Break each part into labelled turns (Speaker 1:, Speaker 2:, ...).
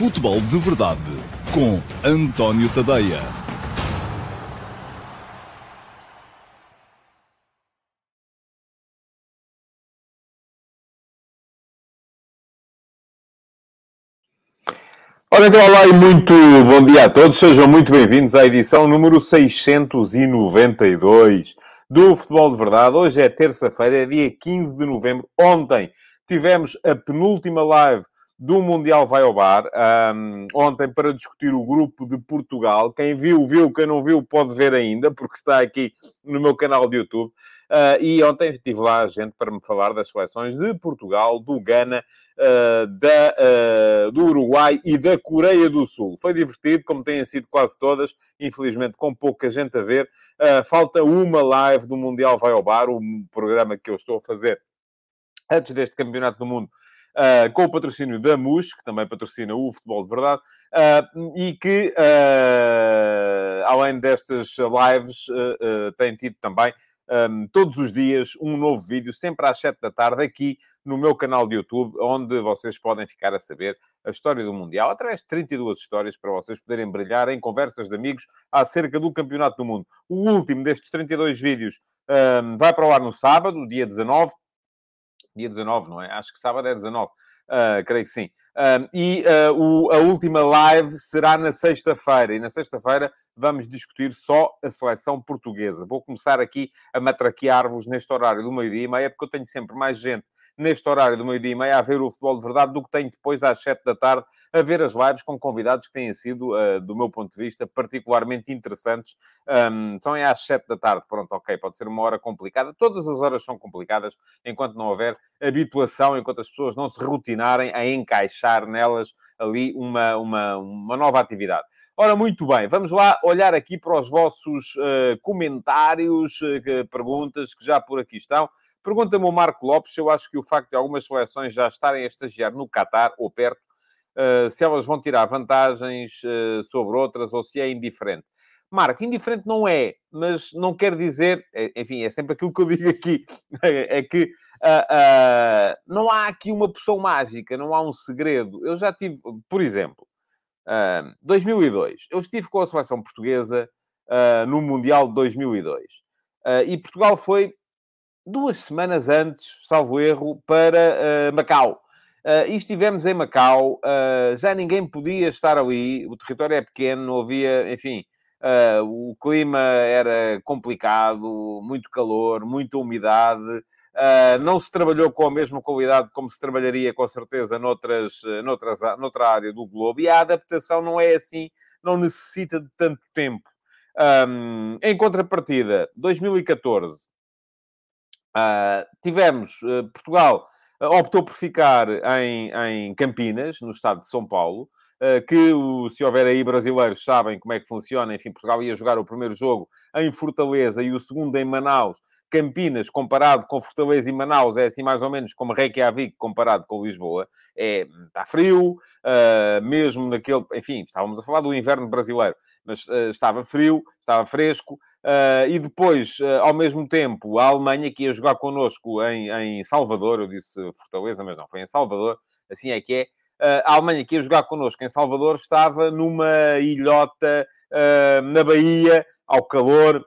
Speaker 1: Futebol de Verdade com António Tadeia.
Speaker 2: Ora, então, olá e muito bom dia a todos. Sejam muito bem-vindos à edição número 692 do Futebol de Verdade. Hoje é terça-feira, é dia 15 de novembro. Ontem tivemos a penúltima live do Mundial Vai ao Bar, um, ontem para discutir o grupo de Portugal. Quem viu, viu. Quem não viu, pode ver ainda, porque está aqui no meu canal de YouTube. Uh, e ontem tive lá gente para me falar das seleções de Portugal, do Ghana, uh, da, uh, do Uruguai e da Coreia do Sul. Foi divertido, como têm sido quase todas, infelizmente com pouca gente a ver. falta uma live do Mundial Vai ao Bar, o programa que eu estou a fazer antes deste Campeonato do Mundo uh, com o patrocínio da MUS, que também patrocina o futebol de verdade, uh, e que, uh, além destas lives, tem tido também um, todos os dias um novo vídeo, sempre às 7 da tarde, aqui no meu canal de YouTube, onde vocês podem ficar a saber a história do Mundial, através de 32 histórias para vocês poderem brilhar em conversas de amigos acerca do Campeonato do Mundo. O último destes 32 vídeos um, vai para o ar no sábado, dia 19, dia 19, não é? Acho que sábado é 19. Uh, ah, creio que sim. E uh, o, a última live será na sexta-feira. E na sexta-feira vamos discutir só a seleção portuguesa. Vou começar aqui a matraquear-vos neste horário do meio-dia e meia, porque eu tenho sempre mais gente neste horário do meio-dia e meia a ver o futebol de verdade do que tenho depois às sete da tarde a ver as lives com convidados que têm sido, uh, do meu ponto de vista, particularmente interessantes. Um, são às sete da tarde, pronto, ok, pode ser uma hora complicada. Todas as horas são complicadas enquanto não houver habituação, enquanto as pessoas não se rotinarem a encaixar nelas ali uma, uma, uma nova atividade. Ora, muito bem, vamos lá olhar aqui para os vossos uh, comentários, uh, perguntas que já por aqui estão. Pergunta-me o Marco Lopes eu acho que o facto de algumas seleções já estarem a estagiar no Qatar ou perto, uh, se elas vão tirar vantagens sobre outras ou se é indiferente. Marco, indiferente não é, mas não quer dizer, é, enfim, é sempre aquilo que eu digo aqui, é que uh, não há aqui uma poção mágica, não há um segredo. Eu já tive, por exemplo, 2002, eu estive com a seleção portuguesa no Mundial de 2002. e Portugal foi duas semanas antes, salvo erro, para uh, Macau. Uh, e estivemos em Macau, uh, já ninguém podia estar ali, o território é pequeno, não havia, enfim, uh, o clima era complicado, muito calor, muita umidade, não se trabalhou com a mesma qualidade como se trabalharia com certeza noutras, noutras, noutra área do globo, e a adaptação não é assim, não necessita de tanto tempo. Um, em contrapartida, 2014 Uh, tivemos, uh, Portugal uh, optou por ficar em, em, Campinas, no estado de São Paulo, que o, se houver aí brasileiros sabem como é que funciona. Enfim, Portugal ia jogar o primeiro jogo em Fortaleza e o segundo em Manaus. Campinas, comparado com Fortaleza e Manaus, é assim mais ou menos como Reykjavik comparado com Lisboa. É, está frio, mesmo naquele... Enfim, estávamos a falar do inverno brasileiro, mas estava frio, estava fresco, Uh, e depois, uh, ao mesmo tempo, a Alemanha, que ia jogar connosco em, em Salvador, eu disse Fortaleza, mas não, foi em Salvador, assim é que é. Uh, a Alemanha, que ia jogar connosco em Salvador, estava numa ilhota na Bahia, ao calor,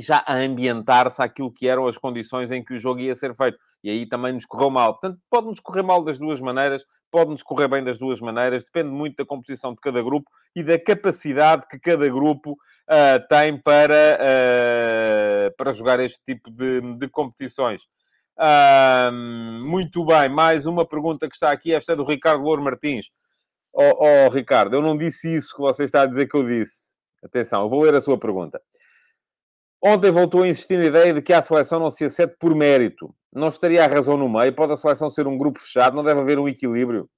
Speaker 2: já a ambientar-se àquilo que eram as condições em que o jogo ia ser feito. E aí também nos correu mal. Portanto, pode-nos correr mal das duas maneiras, pode-nos correr bem das duas maneiras, depende muito da composição de cada grupo e da capacidade que cada grupo uh, tem para, uh, para jogar este tipo de, de competições. Uh, muito bem, mais uma pergunta que está aqui, esta é do Ricardo Louro Martins. Oh, oh, Ricardo, eu não disse isso que você está a dizer que eu disse. Atenção, eu vou ler a sua pergunta. Ontem voltou a insistir na ideia de que a seleção não se acede por mérito. Não estaria a razão no meio? Pode a seleção ser um grupo fechado? Não deve haver um equilíbrio?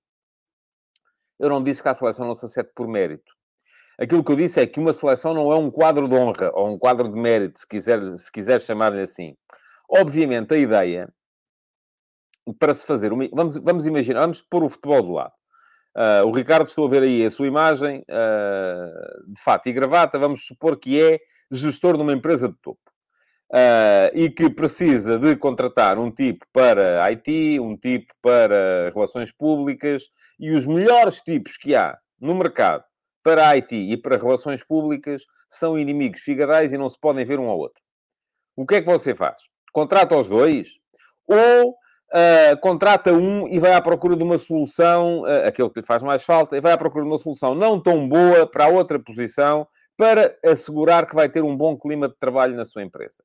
Speaker 2: Eu não disse que a seleção não se acede por mérito. Aquilo que eu disse é que uma seleção não é um quadro de honra ou um quadro de mérito, se quiser, se quiser chamar-lhe assim. Obviamente, a ideia para se fazer uma... Vamos, vamos imaginar, vamos pôr o futebol do lado. Uh, o Ricardo, estou a ver aí a sua imagem, uh, de fato e gravata, vamos supor que é gestor de uma empresa de topo. uh, e que precisa de contratar um tipo para IT, um tipo para relações públicas, e os melhores tipos que há no mercado para IT e para relações públicas são inimigos figadais e não se podem ver um ao outro. O que é que você faz? Contrata os dois ou uh, contrata um e vai à procura de uma solução, uh, aquele que lhe faz mais falta, e vai à procura de uma solução não tão boa para a outra posição para assegurar que vai ter um bom clima de trabalho na sua empresa.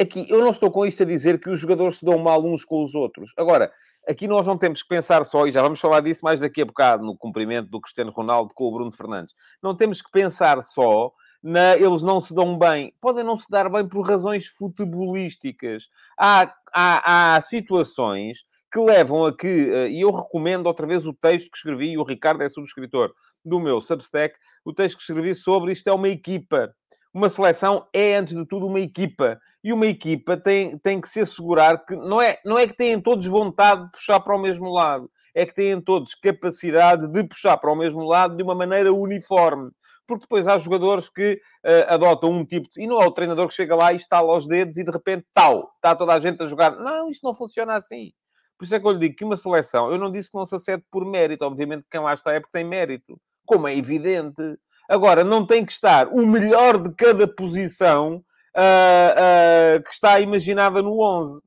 Speaker 2: Aqui, eu não estou com isto a dizer que os jogadores se dão mal uns com os outros. Agora, aqui nós não temos que pensar só, e já vamos falar disso mais daqui a bocado, no cumprimento do Cristiano Ronaldo com o Bruno Fernandes. Não temos que pensar só na eles não se dão bem. Podem não se dar bem por razões futebolísticas. Há, há, há situações que levam a que, eh, e eu recomendo outra vez o texto que escrevi, e o Ricardo é subscritor do meu Substack, o texto que escrevi sobre isto é uma equipa. Uma seleção é, antes de tudo, uma equipa. E uma equipa tem, tem que se assegurar que não é, não é que têm todos vontade de puxar para o mesmo lado, é que têm todos capacidade de puxar para o mesmo lado de uma maneira uniforme porque depois há jogadores que uh, adotam um tipo de... E não é o treinador que chega lá e estala os dedos e de repente, tal, está toda a gente a jogar. Não, isto não funciona assim. Por isso é que eu lhe digo que uma seleção, eu não disse que não se acede por mérito, obviamente quem lá está é porque tem mérito, como é evidente. Agora, não tem que estar o melhor de cada posição uh, uh, que está imaginada no 11.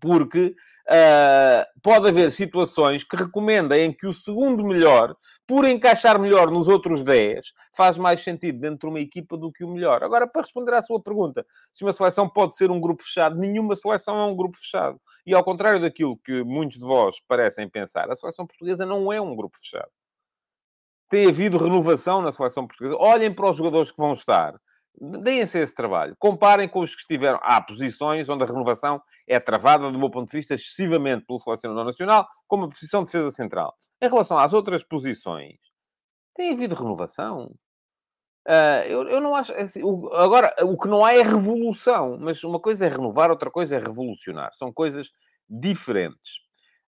Speaker 2: Porque Uh, pode haver situações que recomendem que o segundo melhor, por encaixar melhor nos outros 10, faz mais sentido dentro de uma equipa do que o melhor. Agora, para responder à sua pergunta, se uma seleção pode ser um grupo fechado, nenhuma seleção é um grupo fechado. E ao contrário daquilo que muitos de vós parecem pensar, a seleção portuguesa não é um grupo fechado. Tem havido renovação na seleção portuguesa. Olhem para os jogadores que vão estar. Deem-se esse trabalho. Comparem com os que estiveram. Há posições onde a renovação é travada, do meu ponto de vista, excessivamente pelo selecionador nacional, como a posição de defesa central. Em relação às outras posições, tem havido renovação. Uh, eu, eu, não acho. É assim, o, agora, o que não há é revolução, mas uma coisa é renovar, outra coisa é revolucionar. São coisas diferentes.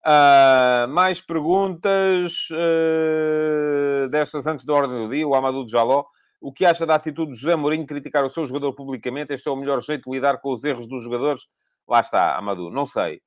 Speaker 2: Uh, mais perguntas uh, destas antes da ordem do dia. O Amadou Jaló o que acha da atitude de José Mourinho criticar o seu jogador publicamente? Este é o melhor jeito de lidar com os erros dos jogadores? Lá está, Amadou, não sei.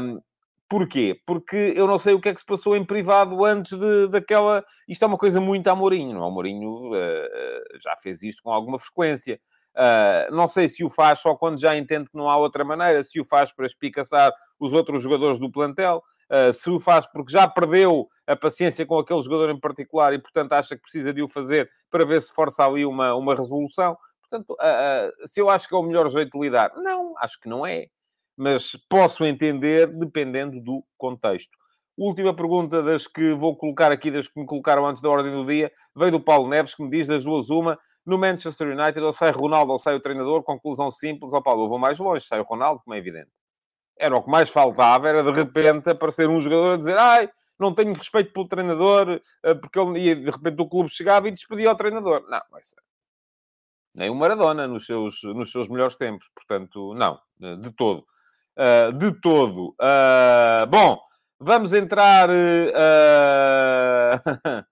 Speaker 2: Um, porquê? Porque eu não sei o que é que se passou em privado antes de, daquela... Isto é uma coisa muito a Mourinho, não é? O Mourinho uh, já fez isto com alguma frequência. Uh, não sei se o faz só quando já entende que não há outra maneira, se o faz para espicaçar os outros jogadores do plantel, uh, se o faz porque já perdeu a paciência com aquele jogador em particular e, portanto, acha que precisa de o fazer para ver se força ali uma, uma resolução. Portanto, uh, uh, se eu acho que é o melhor jeito de lidar, não, acho que não é. Mas posso entender dependendo do contexto. Última pergunta das que vou colocar aqui, das que me colocaram antes da ordem do dia, veio do Paulo Neves, que me diz das duas uma, no Manchester United, ou sai Ronaldo ou sai o treinador, conclusão simples, ó Paulo, eu vou mais longe, sai o Ronaldo, como é evidente. Era o que mais faltava, era de repente aparecer um jogador a dizer, ai, não tenho respeito pelo treinador, eh, porque ele ia, de repente o clube chegava e despedia o treinador. Não, vai ser. Nem o Maradona nos seus, nos seus melhores tempos. Portanto, não, de todo. Uh, de todo. Uh, bom, vamos entrar. Uh,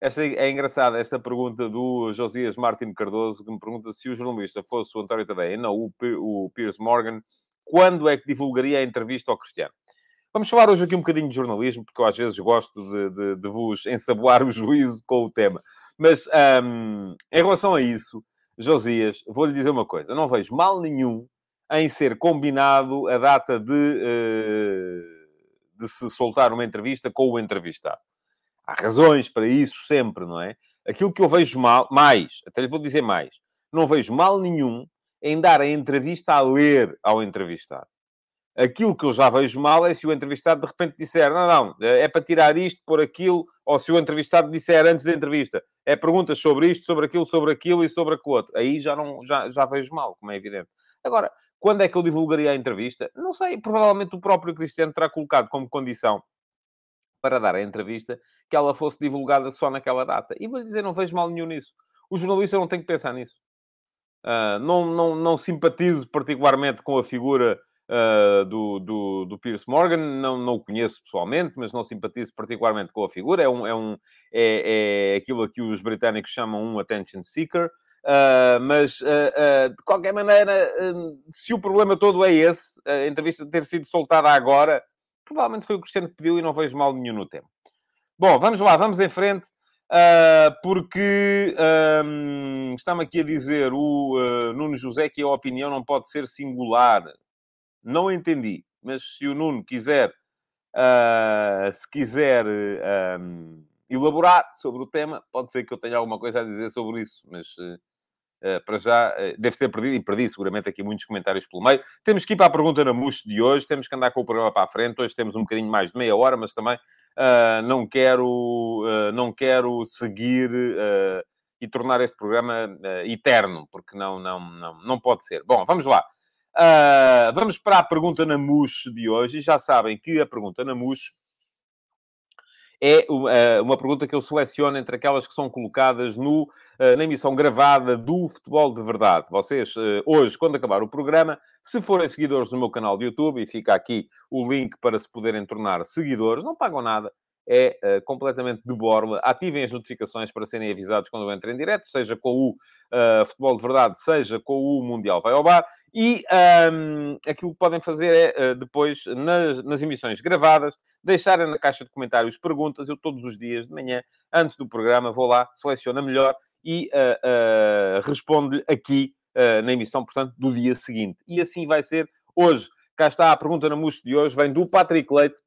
Speaker 2: esta é engraçada, esta pergunta do Josias Martins Cardoso, que me pergunta se o jornalista fosse o António Tadeia não o, o Piers Morgan, quando é que divulgaria a entrevista ao Cristiano? Vamos falar hoje aqui um bocadinho de jornalismo, porque eu às vezes gosto de, de, de vos ensaboar o juízo com o tema. Mas um, em relação a isso, Josias, vou-lhe dizer uma coisa: não vejo mal nenhum em ser combinado a data de, uh, de se soltar uma entrevista com o entrevistado. Há razões para isso sempre, não é? Aquilo que eu vejo mal, mais, até lhe vou dizer mais, não vejo mal nenhum em dar a entrevista a ler ao entrevistado. Aquilo que eu já vejo mal é se o entrevistado de repente disser não, não, é para tirar isto por aquilo, ou se o entrevistado disser antes da entrevista é perguntas sobre isto, sobre aquilo, sobre aquilo e sobre aquilo outro. Aí já, não, já, já vejo mal, como é evidente. Agora, quando é que eu divulgaria a entrevista? Não sei, provavelmente o próprio Cristiano terá colocado como condição para dar a entrevista que ela fosse divulgada só naquela data. E vou-lhe dizer, não vejo mal nenhum nisso. O jornalista não tem que pensar nisso. Uh, não, não, não simpatizo particularmente com a figura uh, do, do, do Pierce Morgan. Não, não o conheço pessoalmente, mas não simpatizo particularmente com a figura. É, um, é, um, é, é aquilo a que os britânicos chamam um attention seeker. Uh, mas, uh, uh, de qualquer maneira, se o problema todo é esse, a entrevista ter sido soltada agora, provavelmente foi o Cristiano que pediu e não vejo mal nenhum no tema. Bom, vamos lá, vamos em frente, porque um, está-me aqui a dizer o Nuno José que a opinião não pode ser singular. Não entendi, mas se o Nuno quiser, se quiser um, elaborar sobre o tema, pode ser que eu tenha alguma coisa a dizer sobre isso, mas Uh, para já, uh, deve ter perdido, e perdi seguramente aqui muitos comentários pelo meio. Temos que ir para a pergunta na MUS de hoje, temos que andar com o programa para a frente. Hoje temos um bocadinho mais de meia hora, mas também uh, não, quero, não quero seguir e tornar este programa eterno, porque não, não, não, não pode ser. Bom, vamos lá. vamos para a pergunta na MUS de hoje, e já sabem que a pergunta na MUS é uma pergunta que eu seleciono entre aquelas que são colocadas no eh, na emissão gravada do Futebol de Verdade. Vocês, eh, hoje, quando acabar o programa, se forem seguidores do meu canal de YouTube, e fica aqui o link para se poderem tornar seguidores, não pagam nada, é uh, completamente de borla. Ativem as notificações para serem avisados quando eu entro em direto, seja com o uh, Futebol de Verdade, seja com o Mundial Vai ao Bar. E um, aquilo que podem fazer é, uh, depois, nas, nas, emissões gravadas, deixarem na caixa de comentários perguntas. Eu, todos os dias de manhã, antes do programa, vou lá, seleciono a melhor e uh, uh, responde-lhe aqui uh, na emissão, portanto, do dia seguinte. E assim vai ser hoje. Cá está a pergunta na MUS de hoje, vem do Patrick Leite.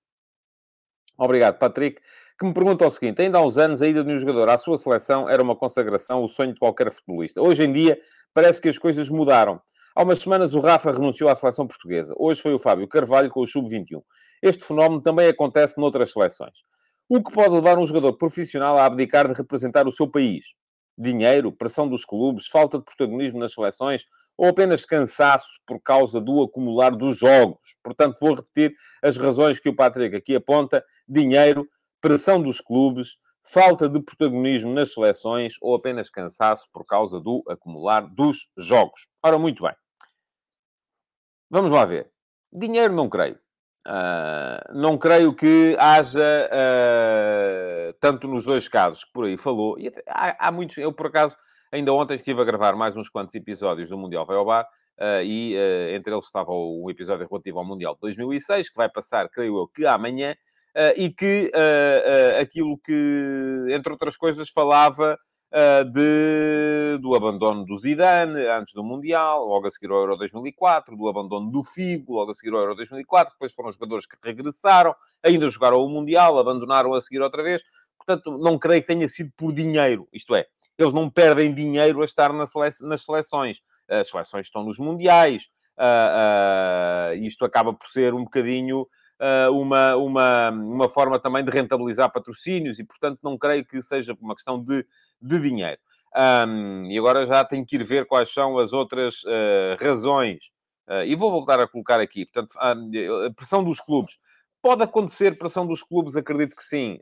Speaker 2: Obrigado, Patrick. Que me pergunta o seguinte: ainda há uns anos, a ida de um jogador à sua seleção era uma consagração, o sonho de qualquer futebolista. Hoje em dia, parece que as coisas mudaram. Há umas semanas, o Rafa renunciou à seleção portuguesa. Hoje foi o Fábio Carvalho com o Sub-21. Este fenómeno também acontece noutras seleções. O que pode levar um jogador profissional a abdicar de representar o seu país? Dinheiro, pressão dos clubes, falta de protagonismo nas seleções ou apenas cansaço por causa do acumular dos jogos. Portanto, vou repetir as razões que o Patrick aqui aponta: dinheiro, pressão dos clubes, falta de protagonismo nas seleções ou apenas cansaço por causa do acumular dos jogos. Ora, muito bem. Vamos lá ver. Dinheiro não creio. Uh, não creio que haja, uh, tanto nos dois casos que por aí falou, e até, há, há, muitos, eu por acaso, ainda ontem estive a gravar mais uns quantos episódios do Mundial Vai ao Bar, uh, e entre eles estava o, episódio relativo ao Mundial de 2006, que vai passar, creio eu, que amanhã, e que aquilo que, entre outras coisas, falava uh, de, do abandono do Zidane antes do Mundial, logo a seguir ao Euro 2004, do abandono do Figo, logo a seguir ao Euro 2004. Depois foram jogadores que regressaram, ainda jogaram o Mundial, abandonaram a seguir outra vez. Portanto, não creio que tenha sido por dinheiro. Isto é, eles não perdem dinheiro a estar nas seleções. As seleções estão nos Mundiais. Uh, uh, isto acaba por ser um bocadinho uma, uma, uma forma também de rentabilizar patrocínios e, portanto, não creio que seja uma questão de de dinheiro. Um, e agora já tenho que ir ver quais são as outras uh, razões. Uh, e vou voltar a colocar aqui. Portanto, a pressão dos clubes. Pode acontecer pressão dos clubes, acredito que sim.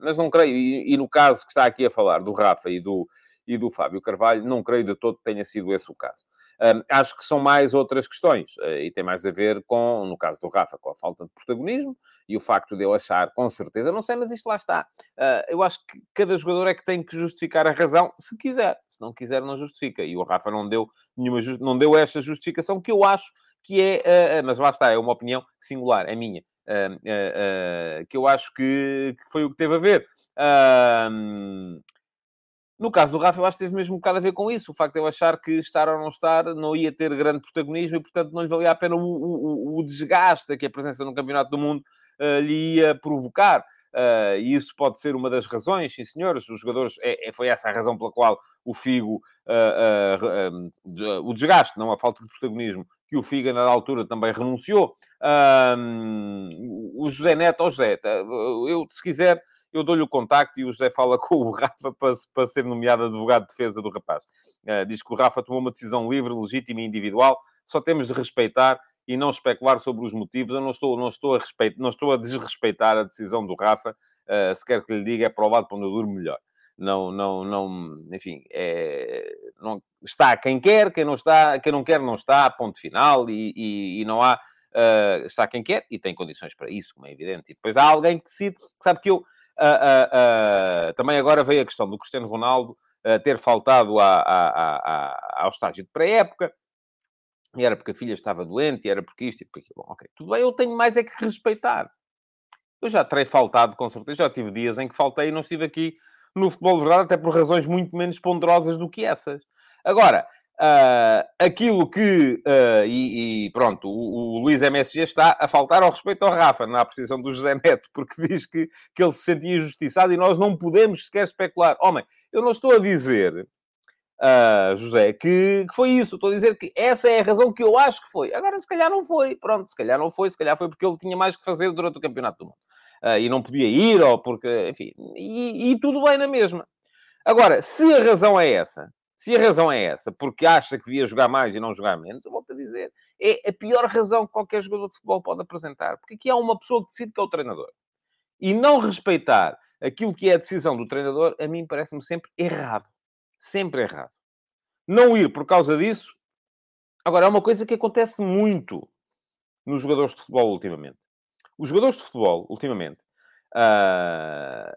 Speaker 2: Mas não creio. E, e, no caso que está aqui a falar do Rafa e do, e do Fábio Carvalho, não creio de todo que tenha sido esse o caso. Um, acho que são mais outras questões, uh, e tem mais a ver com, no caso do Rafa, com a falta de protagonismo e o facto de eu achar, com certeza, não sei, mas isto lá está. Uh, eu acho que cada jogador é que tem que justificar a razão, se quiser. Se não quiser, não justifica. E o Rafa não deu nenhuma, não deu esta justificação que eu acho que é, uh, mas lá está, é uma opinião singular, é minha, que eu acho que, que, foi o que teve a ver. No caso do Rafa, eu acho que teve mesmo um bocado a ver com isso. O facto de eu achar que estar ou não estar não ia ter grande protagonismo e, portanto, não lhe valia a pena o, o, o desgaste que a presença no Campeonato do Mundo uh, lhe ia provocar. Uh, e isso pode ser uma das razões, sim senhores. Os jogadores, é, é, foi essa a razão pela qual o Figo, uh, o desgaste, não a falta de protagonismo, que o Figo, na altura, também renunciou. o José Neto, oh José, eu, se quiser eu dou-lhe o contacto e o José fala com o Rafa para, para ser nomeado advogado de defesa do rapaz. Uh, diz que o Rafa tomou uma decisão livre, legítima e individual, só temos de respeitar e não especular sobre os motivos. Eu não estou, não estou, a, respeito, não estou a desrespeitar a decisão do Rafa, uh, se quer que lhe diga, é para o lado para onde eu durmo melhor. Não, não, não, enfim, é, não, está quem quer, quem não está, quem não quer não está, ponto final, e, e, e não há, uh, está quem quer e tem condições para isso, como é evidente. E depois há alguém que decide, que sabe que eu, Uh, uh, uh, também agora veio a questão do Cristiano Ronaldo ter faltado à, à, à, ao estágio de pré-época. E era porque a filha estava doente, e era porque isto e porque aquilo. Bom, ok, tudo bem, eu tenho mais é que respeitar. Eu já terei faltado, com certeza. Já tive dias em que faltei e não estive aqui no futebol de verdade, até por razões muito menos ponderosas do que essas. Agora, Uh, aquilo que, uh, e, e, pronto, o, o, Luís MSG está a faltar ao respeito ao Rafa na apreciação do José Neto, porque diz que, que ele se sentia injustiçado e nós não podemos sequer especular. Homem, eu não estou a dizer, uh, José, que, que, foi isso. Estou a dizer que essa é a razão que eu acho que foi. Agora, se calhar não foi. Pronto, se calhar não foi. Se calhar foi porque ele tinha mais que fazer durante o Campeonato do Mundo. e não podia ir, ou porque, enfim, e, e tudo bem na mesma. Agora, se a razão é essa, se a razão é essa, porque acha que devia jogar mais e não jogar menos, eu volto a dizer, é a pior razão que qualquer jogador de futebol pode apresentar. Porque aqui há uma pessoa que decide que é o treinador. E não respeitar aquilo que é a decisão do treinador, a mim parece-me sempre errado. Sempre errado. Não ir por causa disso. Agora, é uma coisa que acontece muito nos jogadores de futebol ultimamente. Os jogadores de futebol, ultimamente, uh,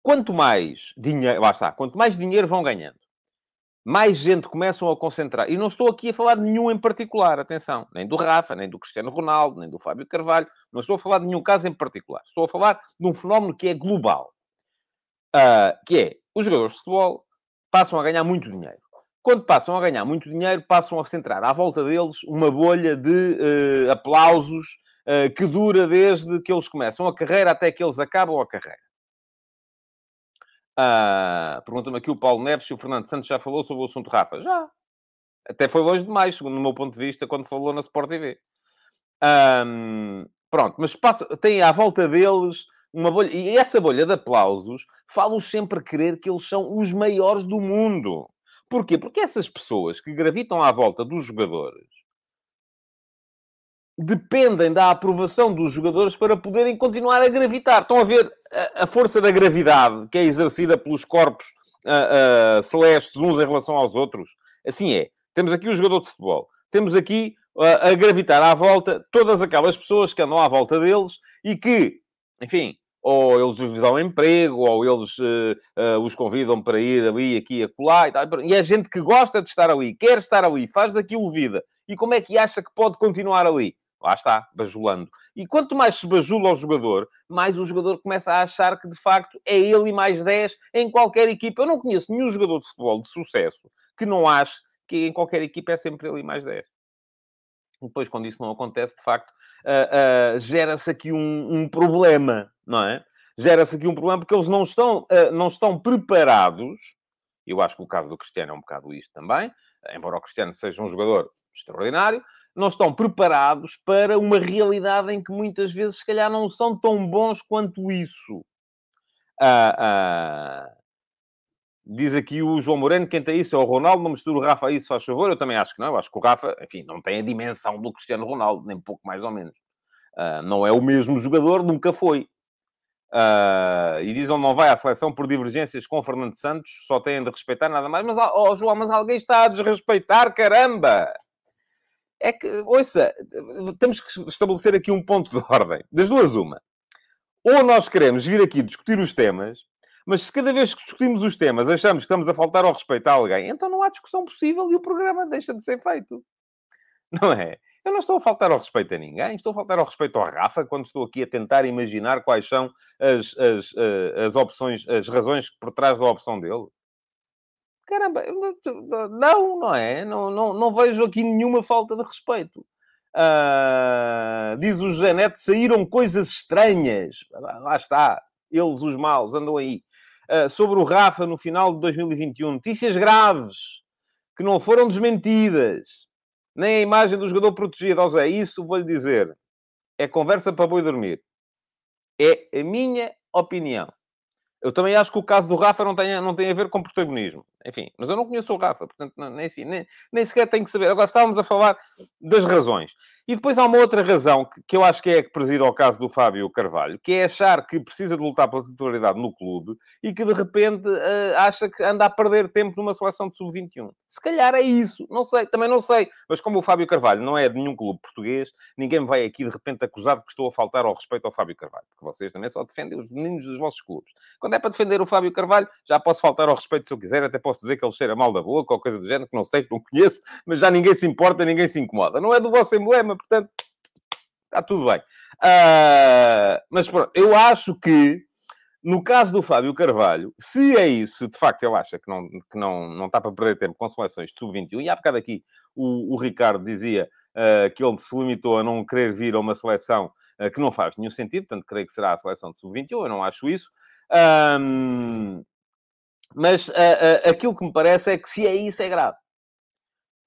Speaker 2: quanto mais dinheiro, lá está, quanto mais dinheiro vão ganhando, mais gente começam a concentrar. E não estou aqui a falar de nenhum em particular, atenção. Nem do Rafa, nem do Cristiano Ronaldo, nem do Fábio Carvalho. Não estou a falar de nenhum caso em particular. Estou a falar de um fenómeno que é global. Uh, que é, os jogadores de futebol passam a ganhar muito dinheiro. Quando passam a ganhar muito dinheiro, passam a centrar à volta deles uma bolha de uh, aplausos uh, que dura desde que eles começam a carreira até que eles acabam a carreira. Uh, Pergunta-me aqui o Paulo Neves se o Fernando Santos já falou sobre o assunto Rafa. Já. Até foi longe demais, segundo o meu ponto de vista, quando falou na Sport TV. Pronto, mas tem à volta deles uma bolha. E essa bolha de aplausos fala-os sempre querer que eles são os maiores do mundo. Porquê? Porque essas pessoas que gravitam à volta dos jogadores dependem da aprovação dos jogadores para poderem continuar a gravitar. Estão a ver a, força da gravidade que é exercida pelos corpos uh, uh, celestes uns em relação aos outros? Assim é. Temos aqui o jogador de futebol. Temos aqui uh, a gravitar à volta todas aquelas pessoas que andam à volta deles e que, enfim, ou eles lhes dão emprego, ou eles uh, uh, os convidam para ir ali, aqui, acolá e tal. E é gente que gosta de estar ali, quer estar ali, faz daquilo vida. E como é que acha que pode continuar ali? Lá está, bajulando. E quanto mais se bajula o jogador, mais o jogador começa a achar que, de facto, é ele mais 10 em qualquer equipa. Eu não conheço nenhum jogador de futebol de sucesso que não ache que em qualquer equipa é sempre ele mais 10. Depois, quando isso não acontece, de facto, uh, uh, gera-se aqui um, um, problema, não é? Gera-se aqui um problema porque eles não estão, uh, não estão preparados. Eu acho que o caso do Cristiano é um bocado isto também, embora o Cristiano seja um jogador extraordinário, não estão preparados para uma realidade em que muitas vezes, se calhar, não são tão bons quanto isso. Ah, ah, diz aqui o João Moreno, quem tem isso é o Ronaldo, não mistura o Rafa a isso, faz favor. Eu também acho que não. Eu acho que o Rafa, enfim, não tem a dimensão do Cristiano Ronaldo, nem pouco mais ou menos. Ah, não é o mesmo jogador, nunca foi. Uh, e dizem não vai à seleção por divergências com Fernando Santos, só têm de respeitar nada mais. Mas, oh, João, mas alguém está a desrespeitar, caramba! É que, ouça, temos que estabelecer aqui um ponto de ordem. Das duas, uma. Ou nós queremos vir aqui discutir os temas, mas se cada vez que discutimos os temas achamos que estamos a faltar ao respeito a alguém, então não há discussão possível e o programa deixa de ser feito. Não é? Eu não estou a faltar ao respeito a ninguém, estou a faltar ao respeito ao Rafa quando estou aqui a tentar imaginar quais são as, as, eh, as opções, as razões por trás da opção dele. Caramba, não, não é? Não, não, não vejo aqui nenhuma falta de respeito. Uh, diz o José Neto, saíram coisas estranhas. Lá está. Eles, os maus, andam aí. Uh, sobre o Rafa no final de 2021. Notícias graves que não foram desmentidas. Nem a imagem do jogador protegido. Ou seja, isso vou-lhe dizer. É conversa para boi dormir. É a minha opinião. Eu também acho que o caso do Rafa não tem, não tem a ver com protagonismo. Enfim, mas eu não conheço o Rafa, portanto, nem, nem, nem sequer tenho que saber. Agora estávamos a falar das razões. E depois há uma outra razão que, que eu acho que é a que preside ao caso do Fábio Carvalho, que é achar que precisa de lutar pela titularidade no clube e que de repente uh, acha que anda a perder tempo numa seleção de sub-21. Se calhar é isso, não sei, também não sei. Mas como o Fábio Carvalho não é de nenhum clube português, ninguém me vai aqui de repente acusar de que estou a faltar ao respeito ao Fábio Carvalho, porque vocês também só defendem os meninos dos vossos clubes. Quando é para defender o Fábio Carvalho, já posso faltar ao respeito se eu quiser, até posso dizer que ele cheira mal da boca ou coisa do género, que não sei, que não conheço, mas já ninguém se importa, ninguém se incomoda. Não é do vosso emblema, portanto está tudo bem. Uh, mas pronto, eu acho que no caso do Fábio Carvalho, se é isso, de facto ele acha que não, que não, não está para perder tempo com seleções de sub-21, e há bocado aqui o, o Ricardo dizia uh, que ele se limitou a não querer vir a uma seleção uh, que não faz nenhum sentido, portanto creio que será a seleção de sub-21, eu não acho isso. Um, mas aquilo que me parece é que se é isso, é grave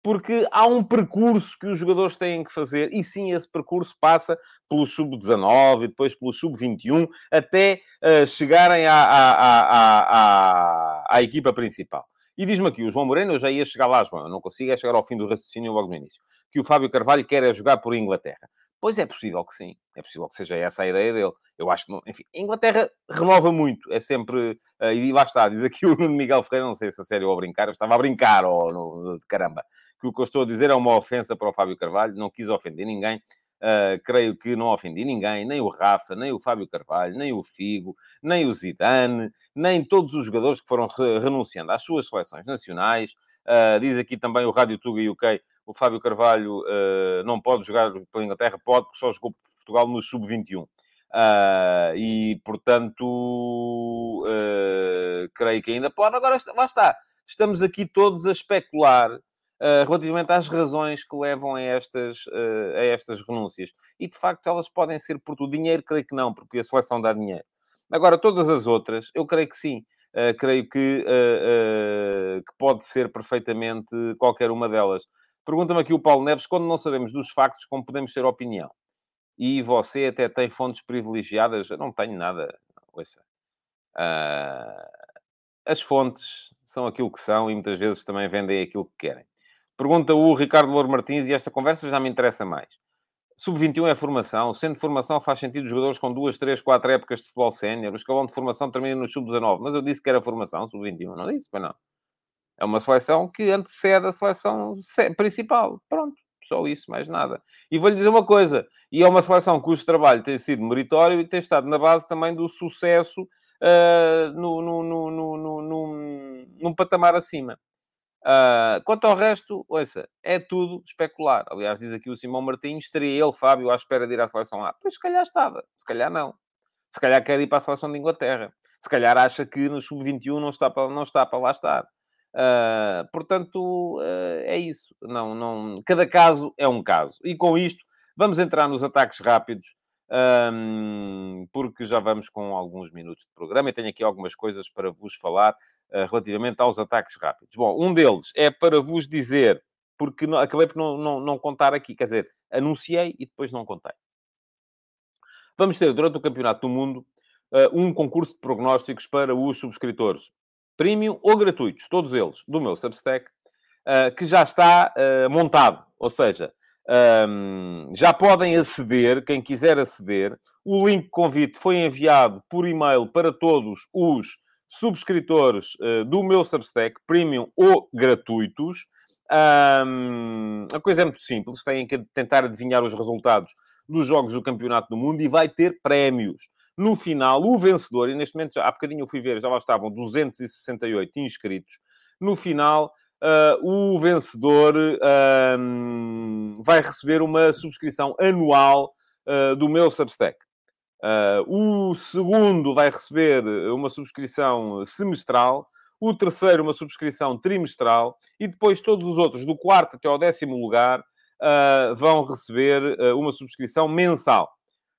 Speaker 2: porque há um percurso que os jogadores têm que fazer, e sim, esse percurso passa pelo sub-19 e depois pelo sub-21, até uh, chegarem à, à, à, à, equipa principal. E diz-me aqui, o João Moreno, eu já ia chegar lá, João, eu não consigo é chegar ao fim do raciocínio logo no início, que o Fábio Carvalho quer é jogar por Inglaterra. Pois é possível que sim, é possível que seja essa a ideia dele. Eu acho que, enfim, a Inglaterra renova muito, é sempre, uh, e lá está, diz aqui o Miguel Ferreira, não sei se é sério ou a brincar, eu estava a brincar, ou no, de caramba, que o que eu estou a dizer é uma ofensa para o Fábio Carvalho, não quis ofender ninguém, uh, creio que não ofendi ninguém, nem o Rafa, nem o Fábio Carvalho, nem o Figo, nem o Zidane, nem todos os jogadores que foram re renunciando às suas seleções nacionais. Uh, diz aqui também o Rádio Tuga UK o Fábio Carvalho uh, não pode jogar pela Inglaterra, pode, porque só jogou por Portugal no Sub-21. Uh, ah, e, portanto, uh, creio que ainda pode. Agora, lá está. Estamos aqui todos a especular uh, relativamente às razões que levam a estas, a estas renúncias. E, de facto, elas podem ser por tudo. Dinheiro, creio que não, porque a seleção dá dinheiro. Agora, todas as outras, eu creio que sim. creio que, que pode ser perfeitamente qualquer uma delas. Pergunta-me aqui o Paulo Neves, quando não sabemos dos factos, como podemos ter opinião? E você até tem fontes privilegiadas? Eu não tenho nada. Ouça. Uh, as fontes são aquilo que são e muitas vezes também vendem aquilo que querem. Pergunta o Ricardo Louro Martins, e esta conversa já me interessa mais. Sub-21 é formação. Sendo formação, faz sentido jogadores com duas, três, quatro épocas de futebol sénior. O escalão de formação termina no sub-19. Mas eu disse que era formação, sub-21. Não disse, mas não. É uma seleção que antecede a seleção principal. Pronto, só isso, mais nada. E vou-lhe dizer uma coisa: e é uma seleção cujo trabalho tem sido meritório e tem estado na base também do sucesso uh, no, no, no, no, no, num patamar acima. Uh, quanto ao resto, ouça, é tudo especular. Aliás, diz aqui o Simão Martins, estaria ele, Fábio, à espera de ir à seleção A. Pois se calhar estava, se calhar não. Se calhar quer ir para a seleção de Inglaterra. Se calhar acha que no sub-21 não está para, não está para lá estar. Uh, portanto, uh, é isso. Não, não, cada caso é um caso. E com isto, vamos entrar nos ataques rápidos, um, porque já vamos com alguns minutos de programa e tenho aqui algumas coisas para vos falar uh, relativamente aos ataques rápidos. Bom, um deles é para vos dizer, porque não, acabei por não, não, não contar aqui, quer dizer, anunciei e depois não contei. Vamos ter, durante o Campeonato do Mundo, um concurso de prognósticos para os subscritores premium ou gratuitos, todos eles, do meu Substack, uh, que já está uh, montado. Ou seja, um, já podem aceder, quem quiser aceder. O link convite foi enviado por e-mail para todos os subscritores uh, do meu Substack, premium ou gratuitos. Um, a coisa é muito simples, têm que tentar adivinhar os resultados dos jogos do Campeonato do Mundo e vai ter prémios. No final, o vencedor, e neste momento, há bocadinho eu fui ver, já lá estavam 268 inscritos. No final, uh, o vencedor uh, vai receber uma subscrição anual uh, do meu Substack. o segundo vai receber uma subscrição semestral. O terceiro, uma subscrição trimestral. E depois todos os outros, do quarto até ao décimo lugar, vão receber uma subscrição mensal.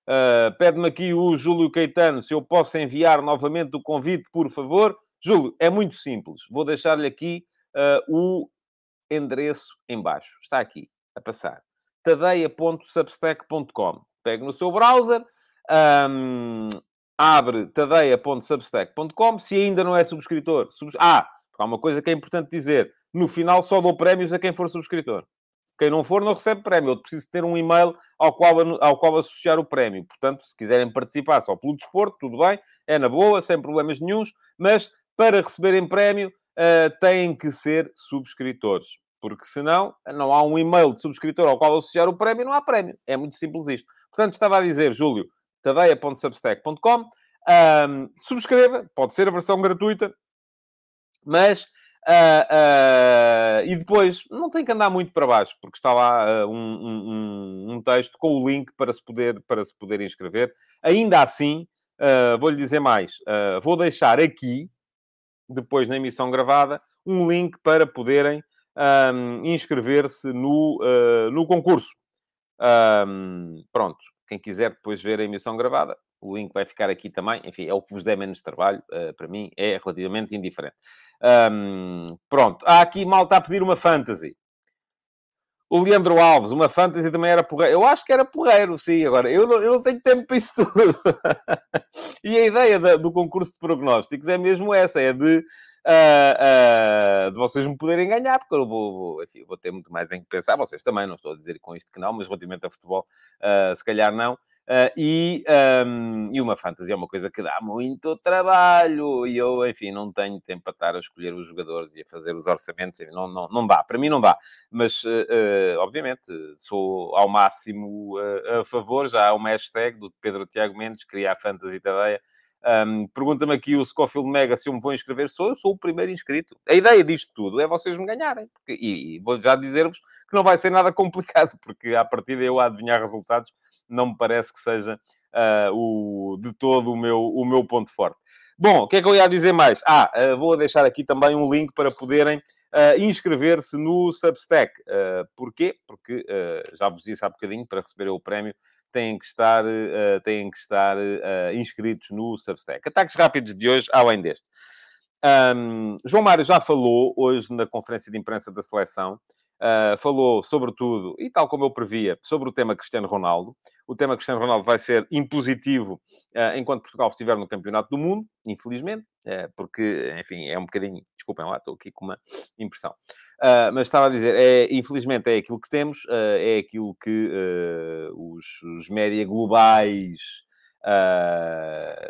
Speaker 2: Uh, Pede-me aqui o Júlio Caetano se eu posso enviar novamente o convite, por favor. Júlio, é muito simples. Vou deixar-lhe aqui uh, o endereço embaixo. Está aqui, a passar. tadeia.substack.com. Pegue no seu browser, um, abre tadeia.substack.com. Se ainda não é subscritor... Sub... Ah, há uma coisa que é importante dizer. No final só dou prémios a quem for subscritor. Quem não for, não recebe prémio. Eu preciso ter um e-mail ao qual, ao qual associar o prémio. Portanto, se quiserem participar só pelo desporto, tudo bem, é na boa, sem problemas nenhums, mas para receberem prémio, uh, têm que ser subscritores. Porque senão, não há um e-mail de subscritor ao qual associar o prémio, não há prémio. É muito simples isto. Portanto, estava a dizer, Júlio, tadeia.substack.com. Um, subscreva, pode ser a versão gratuita, mas Uh, uh, e depois, não tem que andar muito para baixo, porque está lá uh, um, um, um, texto com o link para se poder, para se poder inscrever. Ainda assim, vou-lhe dizer mais. vou deixar aqui, depois na emissão gravada, um link para poderem um, inscrever-se no, no concurso. pronto. Quem quiser depois ver a emissão gravada, o link vai ficar aqui também. Enfim, é o que vos der menos trabalho. para mim, é relativamente indiferente. Um, pronto. Há aqui malta a pedir uma fantasy. O Leandro Alves, uma fantasy também era porreiro. Eu acho que era porreiro, sim. Agora, eu não, eu não tenho tempo para isso tudo. e a ideia da, do concurso de prognósticos é mesmo essa: é de, uh, uh, de vocês me poderem ganhar, porque eu vou, vou, enfim, vou ter muito mais em que pensar. Vocês também, não estou a dizer com isto que não, mas relativamente a futebol, uh, se calhar não. Uh, e, um, e uma fantasia é uma coisa que dá muito trabalho e eu, enfim, não tenho tempo para estar a escolher os jogadores e a fazer os orçamentos, não, não, não dá, para mim não dá, mas uh, uh, obviamente sou ao máximo a favor, já há uma hashtag do Pedro Tiago Mendes, criar fantasy tadeia. Um, Pergunta-me aqui o Scofield Mega se eu me vou inscrever. Sou eu, sou o primeiro inscrito. A ideia disto tudo é vocês me ganharem. Porque, e, e vou já dizer-vos que não vai ser nada complicado, porque à partida eu adivinhar resultados não me parece que seja uh, o, de todo o meu, o meu ponto forte. Bom, o que é que eu ia dizer mais? Ah, uh, vou deixar aqui também um link para poderem uh, inscrever-se no Substack. Uh, porquê? Porque, já vos disse há bocadinho, para receber o prémio, têm que estar, têm que estar inscritos no Substack. Ataques rápidos de hoje, além deste. Um, João Mário já falou hoje na conferência de imprensa da seleção Uh, falou, sobretudo, e tal como eu previa, sobre o tema Cristiano Ronaldo. O tema Cristiano Ronaldo vai ser impositivo uh, enquanto Portugal estiver no Campeonato do Mundo, infelizmente, uh, porque, enfim, é um bocadinho. Desculpem lá, estou aqui com uma impressão. mas estava a dizer, é, infelizmente é aquilo que temos, é aquilo que os, os média globais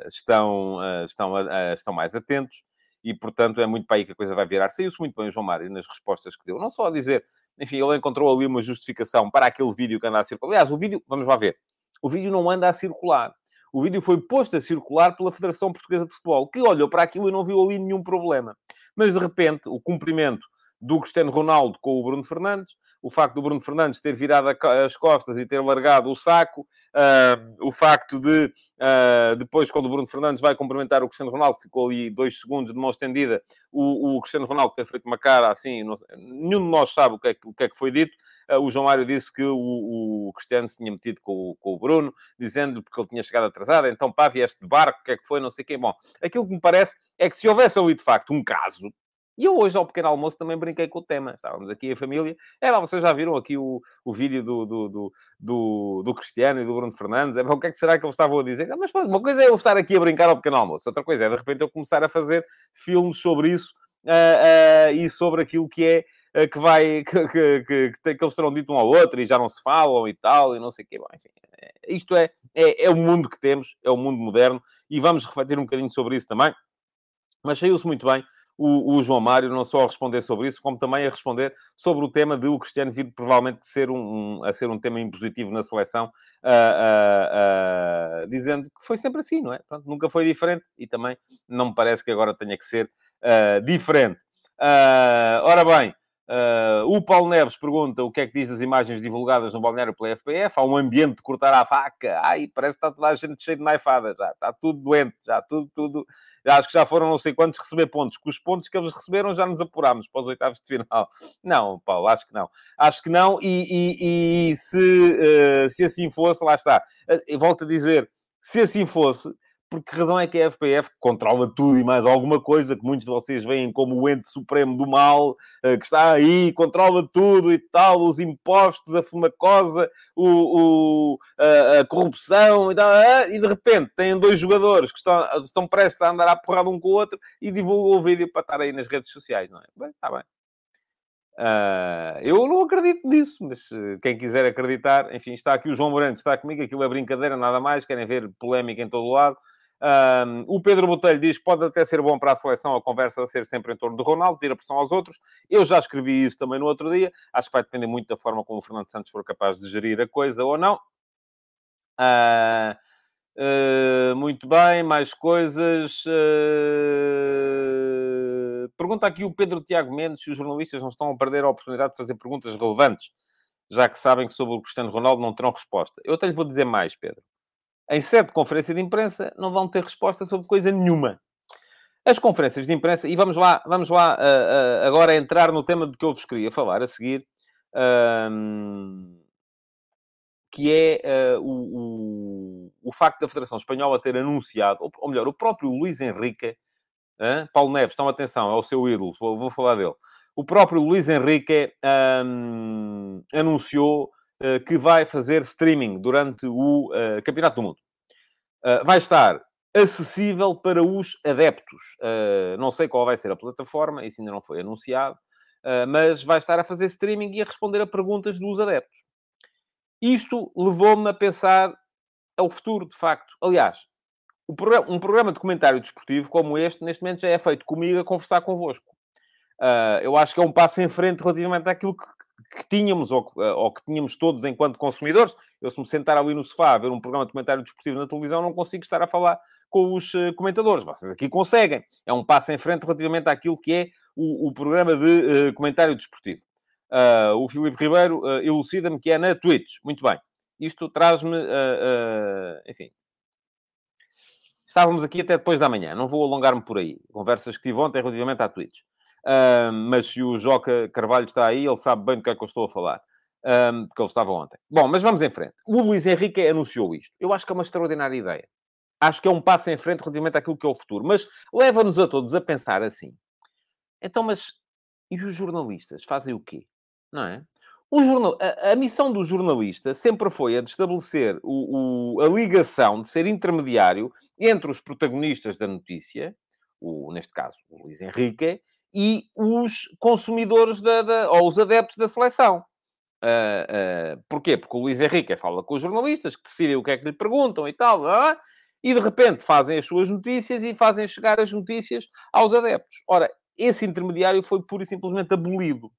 Speaker 2: estão, estão, estão mais atentos e, portanto, é muito para aí que a coisa vai virar. Saiu-se muito bem o João Mário nas respostas que deu. Não só a dizer, enfim, ele encontrou ali uma justificação para aquele vídeo que anda a circular. Aliás, o vídeo, vamos lá ver, o vídeo não anda a circular. O vídeo foi posto a circular pela Federação Portuguesa de Futebol, que olhou para aquilo e não viu ali nenhum problema. Mas, de repente, o cumprimento do Cristiano Ronaldo com o Bruno Fernandes, o facto do Bruno Fernandes ter virado as costas e ter largado o saco, uh, o facto de, uh, depois, quando o Bruno Fernandes vai cumprimentar o Cristiano Ronaldo, ficou ali dois segundos de mão estendida, o, o Cristiano Ronaldo ter feito uma cara assim, não, nenhum de nós sabe o que é que, o que, é que foi dito, uh, o João Mário disse que o, o, Cristiano se tinha metido com, com o Bruno, dizendo porque ele tinha chegado atrasado, então pá, vieste de barco, o que é que foi, não sei quê. Bom, aquilo que me parece é que se houvesse ali, de facto, um caso, e eu hoje, ao pequeno almoço, também brinquei com o tema. Estávamos aqui a família. É lá, vocês já viram aqui o, o vídeo do, do, do, do, do Cristiano e do Bruno Fernandes. É, o que é que será que eles estavam a dizer? Mas uma coisa é eu estar aqui a brincar ao pequeno almoço. Outra coisa é, de repente, eu começar a fazer filmes sobre isso uh, uh, e sobre aquilo que é uh, que vai... Que, que, que, que, eles terão dito um ao outro e já não se falam e tal, e não sei o quê. Bom, enfim, é, isto é, é, é o mundo que temos, é o mundo moderno, e vamos refletir um bocadinho sobre isso também. Mas saiu-se muito bem o, o, João Mário não só a responder sobre isso, como também a responder sobre o tema de o Cristiano vir provavelmente ser um, um, a ser um tema impositivo na seleção, uh, uh, uh, dizendo que foi sempre assim, não é? Nunca foi diferente e também não me parece que agora tenha que ser diferente. ora bem, Uh, o Paulo Neves pergunta o que é que diz das imagens divulgadas no balneário pela FPF. Há um ambiente de cortar a faca. Ai, parece que está toda a gente cheia de naifadas. Já está tudo doente, já tudo, tudo. Acho que já foram não sei quantos receber pontos. Com os pontos que eles receberam já nos apurámos para os oitavos de final. Não, Paulo, acho que não. Acho que não. E, e, e se, uh, se assim fosse, lá está. Uh, volto a dizer, se assim fosse, porque razão é que a FPF controla tudo e mais alguma coisa que muitos de vocês veem como o ente supremo do mal, eh, que está aí, controla tudo e tal, os impostos, a fumacosa, o, o a, a, corrupção e tal, eh, e de repente têm dois jogadores que estão, estão prestes a andar à porrada um com o outro e divulgam o vídeo para estar aí nas redes sociais, não é? Mas está bem. Uh, eu não acredito nisso, mas uh, quem quiser acreditar, enfim, está aqui o João Morante, está comigo, aquilo é brincadeira, nada mais, querem ver polémica em todo lado. Um, o Pedro Botelho diz que pode até ser bom para a seleção a conversa ser sempre em torno do Ronaldo, tira pressão aos outros. Eu já escrevi isso também no outro dia. Acho que vai depender muito da forma como o Fernando Santos for capaz de gerir a coisa ou não. Uh, uh, muito bem, mais coisas. Uh, pergunta aqui o Pedro Tiago Mendes se os jornalistas não estão a perder a oportunidade de fazer perguntas relevantes, já que sabem que sobre o Cristiano Ronaldo não terão resposta. Eu até lhe vou dizer mais, Pedro em sede de conferência de imprensa, não vão ter resposta sobre coisa nenhuma. As conferências de imprensa, e vamos lá, vamos lá uh, uh, agora entrar no tema de que eu vos queria falar a seguir, uh, que é uh, o, o, o, facto da Federação Espanhola ter anunciado, ou, ou melhor, o próprio Luís Henrique, Paulo Neves, toma atenção, é o seu ídolo, vou, vou falar dele. O próprio Luís Henrique um, anunciou uh, que vai fazer streaming durante o uh, Campeonato do Mundo. Uh, vai estar acessível para os adeptos. não sei qual vai ser a plataforma, isso ainda não foi anunciado, mas vai estar a fazer streaming e a responder a perguntas dos adeptos. Isto levou-me a pensar ao futuro, de facto. Aliás, um programa de comentário desportivo como este, neste momento, já é feito comigo a conversar convosco. Eu acho que é um passo em frente relativamente àquilo que, que tínhamos, ou, eh, ou, que tínhamos todos enquanto consumidores. Eu, se me sentar ali no sofá a ver um programa de comentário desportivo na televisão, não consigo estar a falar com os uh, comentadores. Vocês aqui conseguem. É um passo em frente relativamente àquilo que é o, o programa de uh, comentário desportivo. Uh, o Filipe Ribeiro elucida-me que é na Twitch. Muito bem. Isto traz-me, enfim, Estávamos aqui até depois da manhã, não vou alongar-me por aí. Conversas que tive ontem relativamente à Twitch. Mas se o Joca Carvalho está aí, ele sabe bem do que é que eu estou a falar. Um, porque ele estava ontem. Bom, mas vamos em frente. O Luís Henrique anunciou isto. Eu acho que é uma extraordinária ideia. Acho que é um passo em frente relativamente àquilo que é o futuro. Mas leva-nos a todos a pensar assim. Então, mas e os jornalistas fazem o quê? Não é? Jornal... a, a missão do jornalista sempre foi a de estabelecer o, o, a ligação, de ser intermediário entre os protagonistas da notícia, o, neste caso o Luís Henrique, e os consumidores da, da, ou os adeptos da seleção. Uh, uh, porquê? Porque o Luís Henrique fala com os jornalistas que decidem o que é que lhe perguntam e tal, uh, e de repente fazem as suas notícias e fazem chegar as notícias aos adeptos. Ora, esse intermediário foi pura e simplesmente abolido.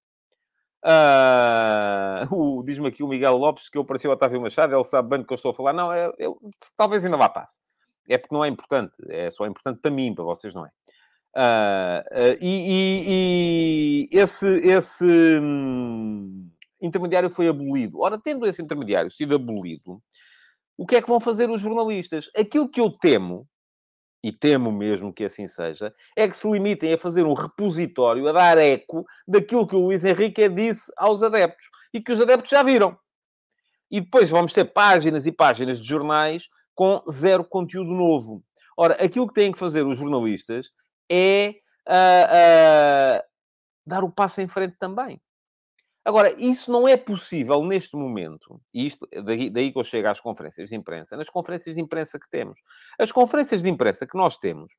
Speaker 2: Uh, Diz-me aqui o Miguel Lopes que eu pareci o Otávio Machado, ele sabe bem do que eu estou a falar. Não, eu, eu, talvez ainda vá passe. É porque não é importante, é só importante para mim, para vocês não é. Uh, uh, e, e, e, esse, esse hum, intermediário foi abolido. Ora, tendo esse intermediário sido abolido, o que é que vão fazer os jornalistas? Aquilo que eu temo, e temo mesmo que assim seja, é que se limitem a fazer um repositório, a dar eco daquilo que o Luís Henrique disse aos adeptos e que os adeptos já viram. E depois vamos ter páginas e páginas de jornais com zero conteúdo novo. Ora, aquilo que têm que fazer os jornalistas é uh, uh, dar o passo em frente também. Agora, isso não é possível neste momento, e isto, daí, daí que eu chego às conferências de imprensa, nas conferências de imprensa que temos. As conferências de imprensa que nós temos,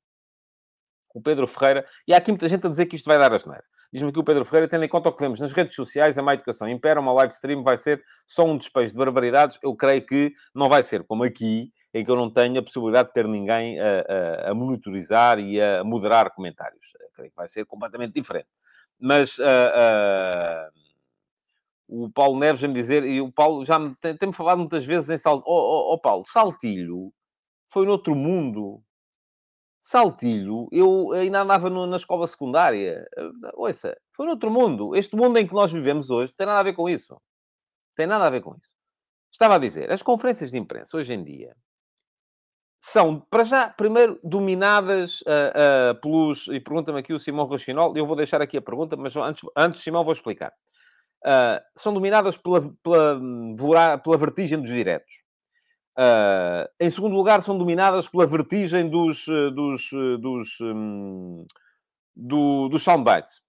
Speaker 2: o Pedro Ferreira, e há aqui muita gente a dizer que isto vai dar a geneira. Diz-me aqui o Pedro Ferreira, tendo em conta o que vemos nas redes sociais, a má educação impera, uma live stream vai ser só um despejo de barbaridades. Eu creio que não vai ser como aqui, em que eu não tenho a possibilidade de ter ninguém a, a, a monitorizar e a moderar comentários. Eu creio que vai ser completamente diferente. Mas uh, uh, o Paulo Neves vem-me dizer, e o Paulo já me tem, tem-me falado muitas vezes em Saltilho. Oh, oh, oh, Paulo, Saltilho foi noutro mundo. Saltilho, eu ainda andava no, na escola secundária. Ouça, foi noutro mundo. Este mundo em que nós vivemos hoje tem nada a ver com isso. Tem nada a ver com isso. Estava a dizer, as conferências de imprensa hoje em dia são, para já, primeiro, dominadas uh, uh, pelos... E pergunta-me aqui o Simão Rochinol, eu vou deixar aqui a pergunta, mas antes, antes Simão, vou explicar. Uh, são dominadas pela, pela, pela vertigem dos diretos. em segundo lugar, são dominadas pela vertigem dos, dos, dos, um, do, dos soundbites.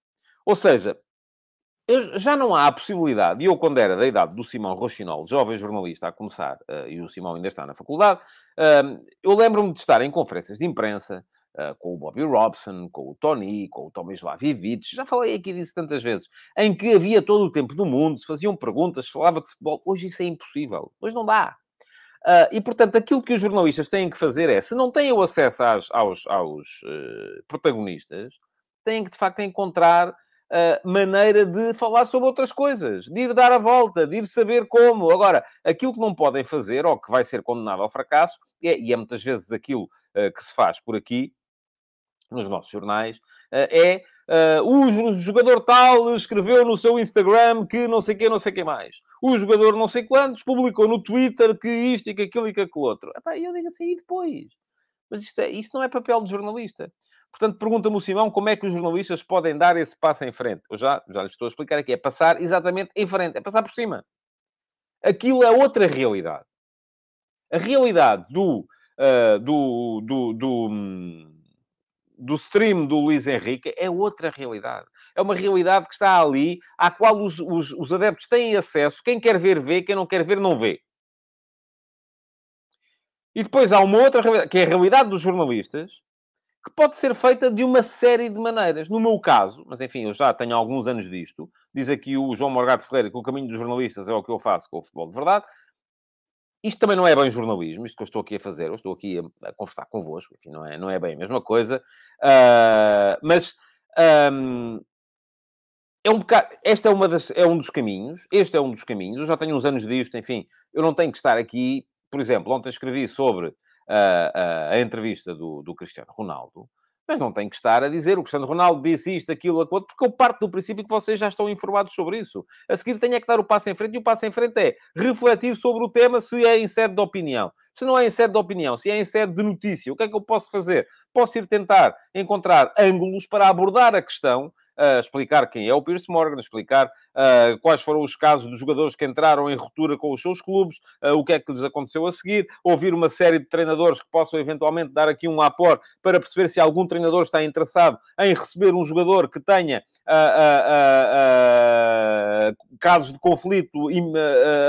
Speaker 2: Ou seja, já não há a possibilidade, e eu, quando era da idade do Simão Rochinol, jovem jornalista a começar, e o Simão ainda está na faculdade, eu lembro-me de estar em conferências de imprensa uh, com o Bobby Robson, com o Tony, com o Tomislav Ivic, já falei aqui disso tantas vezes, em que havia todo o tempo do mundo, se faziam perguntas, se falava de futebol. Hoje isso é impossível. Hoje não dá. Uh, e, portanto, aquilo que os jornalistas têm que fazer é, se não têm o acesso às, aos, aos uh, protagonistas, têm que, de facto, encontrar uh, maneira de falar sobre outras coisas, de ir dar a volta, de ir saber como. Agora, aquilo que não podem fazer, ou que vai ser condenado ao fracasso, é, e é muitas vezes aquilo que se faz por aqui, nos nossos jornais, é Uh, o jogador tal escreveu no seu Instagram que não sei quem, não sei quem mais. O jogador não sei quantos publicou no Twitter que isto e que aquilo e que aquilo outro. E eu digo assim, e depois? Mas isto, é, isto não é papel de jornalista. Portanto, pergunta-me o Simão como é que os jornalistas podem dar esse passo em frente. Eu já, já lhes estou a explicar aqui. É passar exatamente em frente. É passar por cima. Aquilo é outra realidade. A realidade do... Uh, do, do, do hum, do stream do Luís Henrique é outra realidade. É uma realidade que está ali, à qual os, os, os adeptos têm acesso. Quem quer ver, vê. Quem não quer ver, não vê. E depois há uma outra realidade, que é a realidade dos jornalistas, que pode ser feita de uma série de maneiras. No meu caso, mas enfim, eu já tenho alguns anos disto, diz aqui o João Morgado Ferreira que o caminho dos jornalistas é o que eu faço com o futebol de verdade. Isto também não é bem jornalismo, isto que eu estou aqui a fazer. Eu estou aqui a, a conversar convosco, enfim, não é, não é bem a mesma coisa. Uh, mas um, é um bocado, este é, uma das, é um dos caminhos. Este é um dos caminhos. Eu já tenho uns anos disto, enfim, eu não tenho que estar aqui. Por exemplo, ontem escrevi sobre uh, a entrevista do, do Cristiano Ronaldo mas não tem que estar a dizer o Cristiano Ronaldo disse isto, aquilo, aquilo, porque eu parto do princípio que vocês já estão informados sobre isso. A seguir tenho é que dar o passo em frente, e o passo em frente é refletir sobre o tema se é em sede de opinião. Se não é em sede de opinião, se é em sede de notícia, o que é que eu posso fazer? Posso ir tentar encontrar ângulos para abordar a questão explicar quem é o Pierce Morgan, explicar uh, quais foram os casos dos jogadores que entraram em ruptura com os seus clubes, uh, o que é que lhes aconteceu a seguir, ouvir uma série de treinadores que possam eventualmente dar aqui um apor para perceber se algum treinador está interessado em receber um jogador que tenha casos de conflito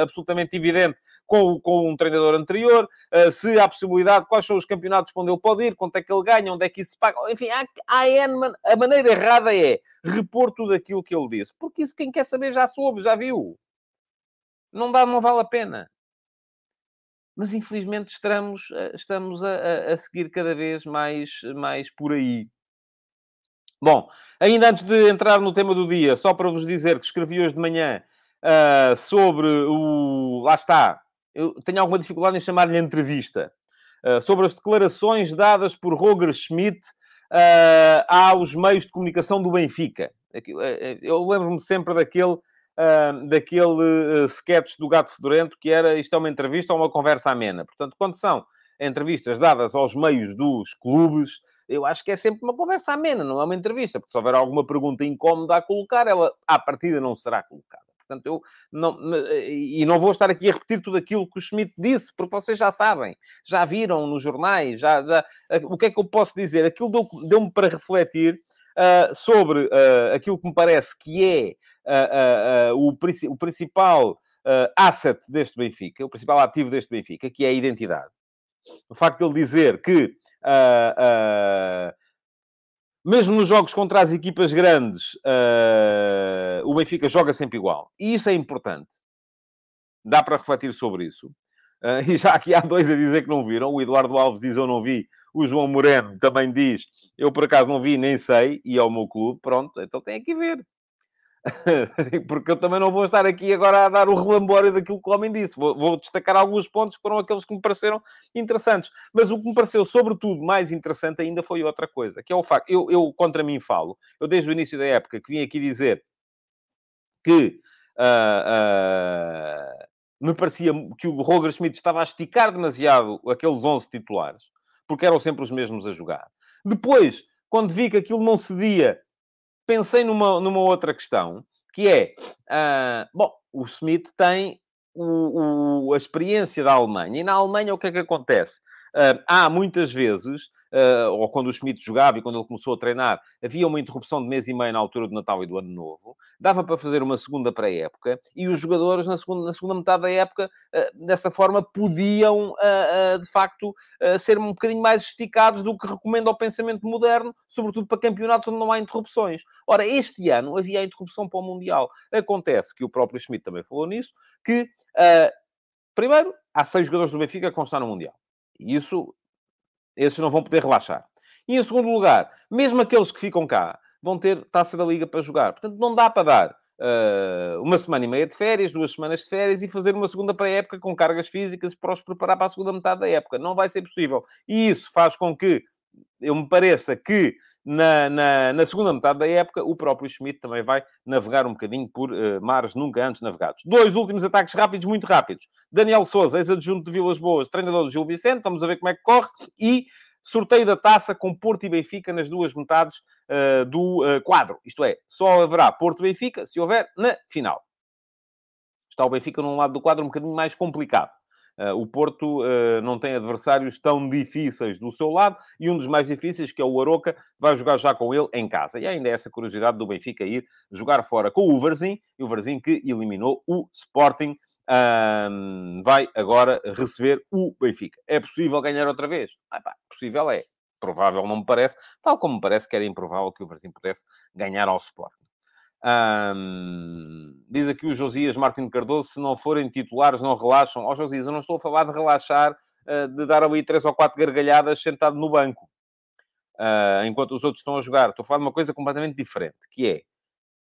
Speaker 2: absolutamente evidente com, com um treinador anterior, uh, se há possibilidade, quais são os campeonatos onde ele pode ir, quanto é que ele ganha, onde é que isso se paga. Enfim, há, há a maneira errada é repor tudo aquilo que ele disse. Porque isso quem quer saber já soube, já viu. Não dá, não vale a pena. Mas infelizmente estamos, eh, estamos a, a seguir cada vez mais, mais por aí. Bom, ainda antes de entrar no tema do dia, só para vos dizer que escrevi hoje de manhã uh, sobre o. Lá está, eu tenho alguma dificuldade em chamar-lhe entrevista, uh, sobre as declarações dadas por Roger Schmidt uh, aos meios de comunicação do Benfica. Eh, eu lembro-me sempre daquele, uh, daquele sketch do Gato Fedorento que era isto é uma entrevista ou uma conversa amena. Portanto, quando são entrevistas dadas aos meios dos clubes, eu acho que é sempre uma conversa amena, não é uma entrevista, porque se houver alguma pergunta incómoda a colocar, ela à partida não será colocada. Portanto, eu não, e não vou estar aqui a repetir tudo aquilo que o Schmidt disse, porque vocês já sabem, já viram nos jornais, já, já o que é que eu posso dizer? Aquilo deu-me para refletir uh, sobre uh, aquilo que me parece que é uh, o, o, principal asset deste Benfica, o principal ativo deste Benfica, que é a identidade. O facto de ele dizer que mesmo nos jogos contra as equipas grandes, o Benfica joga sempre igual. E isso é importante. Dá para refletir sobre isso. Uh, e já aqui há dois a dizer que não viram. O Eduardo Alves diz eu não vi. O João Moreno também diz eu por acaso não vi, nem sei. E é o meu clube. Pronto, então tem que ver. porque eu também não vou estar aqui agora a dar o relambório daquilo que o homem disse. Vou, vou, destacar alguns pontos que foram aqueles que me pareceram interessantes. Mas o que me pareceu, sobretudo, mais interessante ainda foi outra coisa, que é o facto, eu, eu contra mim falo, eu desde o início da época que vim aqui dizer que uh, uh, me parecia que o Roger Schmidt estava a esticar demasiado aqueles 11 titulares, porque eram sempre os mesmos a jogar. Depois, quando vi que aquilo não cedia pensei numa, numa outra questão, que é, uh, bom, o Smith tem o, o, a experiência da Alemanha, e na Alemanha o que é que acontece? Uh, há muitas vezes uh, ou quando o Schmidt jogava e quando ele começou a treinar, havia uma interrupção de mês e meio na altura do Natal e do Ano Novo, dava para fazer uma segunda pré-época e os jogadores na segunda, na segunda metade da época, uh, dessa forma, podiam, uh, de facto, ser um bocadinho mais esticados do que recomenda o pensamento moderno, sobretudo para campeonatos onde não há interrupções. Ora, este ano havia a interrupção para o Mundial. Acontece que o próprio Schmidt também falou nisso, que, primeiro, há seis jogadores do Benfica que vão estar no Mundial. Isso esses não vão poder relaxar. E em segundo lugar, mesmo aqueles que ficam cá vão ter taça da Liga para jogar. Portanto, não dá para dar uh, uma semana e meia de férias, duas semanas de férias e fazer uma segunda pré-época com cargas físicas para os preparar para a segunda metade da época. Não vai ser possível. E isso faz com que eu me pareça que na, na, na, segunda metade da época, o próprio Schmidt também vai navegar um bocadinho por uh, mares nunca antes navegados. Dois últimos ataques rápidos, muito rápidos. Daniel Souza, ex-adjunto de Vilas Boas, treinador do Gil Vicente, vamos ver como é que corre. E sorteio da taça com Porto e Benfica nas duas metades uh, do uh, quadro. Isto é, só haverá Porto e Benfica se houver na final. Está o Benfica num lado do quadro um bocadinho mais complicado. Uh, o Porto uh, não tem adversários tão difíceis do seu lado e um dos mais difíceis, que é o Aroca, vai jogar já com ele em casa. E ainda é essa curiosidade do Benfica ir jogar fora com o Varzim, e o Varzim que eliminou o Sporting. Vai agora receber o Benfica. É possível ganhar outra vez? Ah, pá, possível é. Provável não me parece, tal como me parece que era improvável que o Varzim pudesse ganhar ao Sporting. Um, diz aqui o Josias Martins Cardoso: se não forem titulares, não relaxam. Ó oh, Josias, eu não estou a falar de relaxar, uh, de dar ali três ou quatro gargalhadas sentado no banco, uh, enquanto os outros estão a jogar. Estou a falar de uma coisa completamente diferente, que é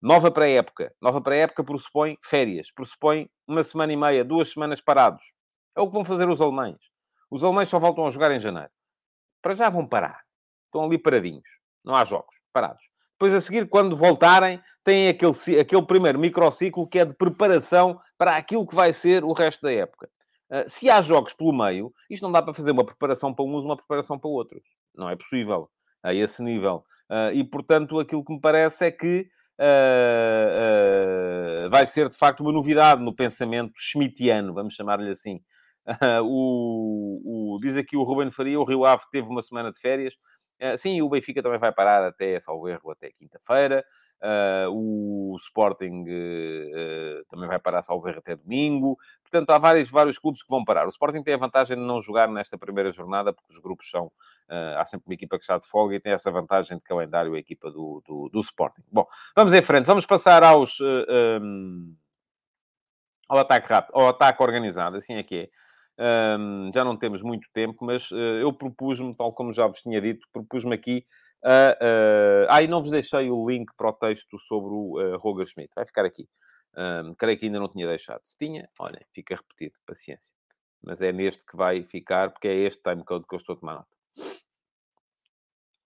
Speaker 2: nova pré-época. Nova pré-época pressupõe férias, pressupõe uma semana e meia, duas semanas parados. É o que vão fazer os alemães. Os alemães só voltam a jogar em janeiro. Para já vão parar. Estão ali paradinhos. Não há jogos. Parados. Depois, a seguir, quando voltarem, têm aquele, aquele primeiro microciclo que é de preparação para aquilo que vai ser o resto da época. Uh, se há jogos pelo meio, isto não dá para fazer uma preparação para uns, uma preparação para outros. Não é possível a esse nível. Uh, e, portanto, aquilo que me parece é que uh, vai ser, de facto, uma novidade no pensamento schmittiano, vamos chamar-lhe assim. O, o, diz aqui o Ruben Faria, o Rio Ave teve uma semana de férias. Uh, sim, o Benfica também vai parar até, salvo erro, até quinta-feira. Uh, o Sporting uh, também vai parar, salvo erro, até domingo. Portanto, há vários, vários clubes que vão parar. O Sporting tem a vantagem de não jogar nesta primeira jornada, porque os grupos são... há sempre uma equipa que está de folga e tem essa vantagem de calendário a equipa do, do, do Sporting. Bom, vamos em frente. Vamos passar aos... Um, ao ataque rápido, ao ataque organizado, assim é que é. Um, já não temos muito tempo, mas uh, eu propus-me, tal como já vos tinha dito, propus-me aqui a. Uh, ah, e não vos deixei o link para o texto sobre o uh, Roger Schmidt. Vai ficar aqui. Um, creio que ainda não tinha deixado. Se tinha, olha, fica repetido, paciência. Mas é neste que vai ficar, porque é este timecode que eu estou a tomar nota.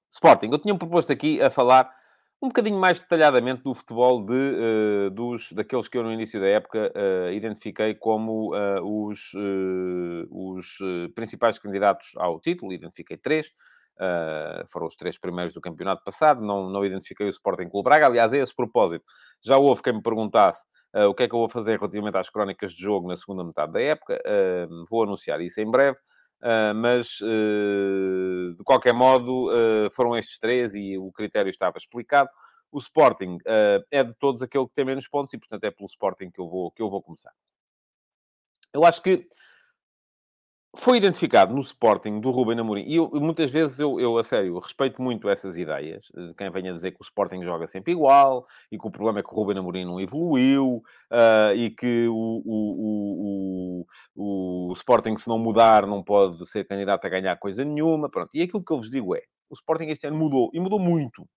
Speaker 2: Sporting, eu tinha proposto aqui a falar um bocadinho mais detalhadamente do futebol de, uh, dos, daqueles que eu no início da época uh, identifiquei como uh, os, os principais candidatos ao título, identifiquei três, foram os três primeiros do campeonato passado, não, não identifiquei o Sporting Clube Braga, aliás, a esse propósito, já houve quem me perguntasse o que é que eu vou fazer relativamente às crónicas de jogo na segunda metade da época, vou anunciar isso em breve, Uh, mas, uh, de qualquer modo, uh, foram estes três e o critério estava explicado. O Sporting é de todos aquele que tem menos pontos e, portanto, é pelo Sporting que eu vou, que eu vou começar. Eu acho que foi identificado no Sporting do Ruben Amorim, e eu, muitas vezes eu, eu, a sério, respeito muito essas ideias, de quem vem a dizer que o Sporting joga sempre igual, e que o problema é que o Ruben Amorim não evoluiu, uh, e que o, o, o, o, Sporting, se não mudar, não pode ser candidato a ganhar coisa nenhuma, pronto. E aquilo que eu vos digo é, o Sporting este ano mudou, e mudou muito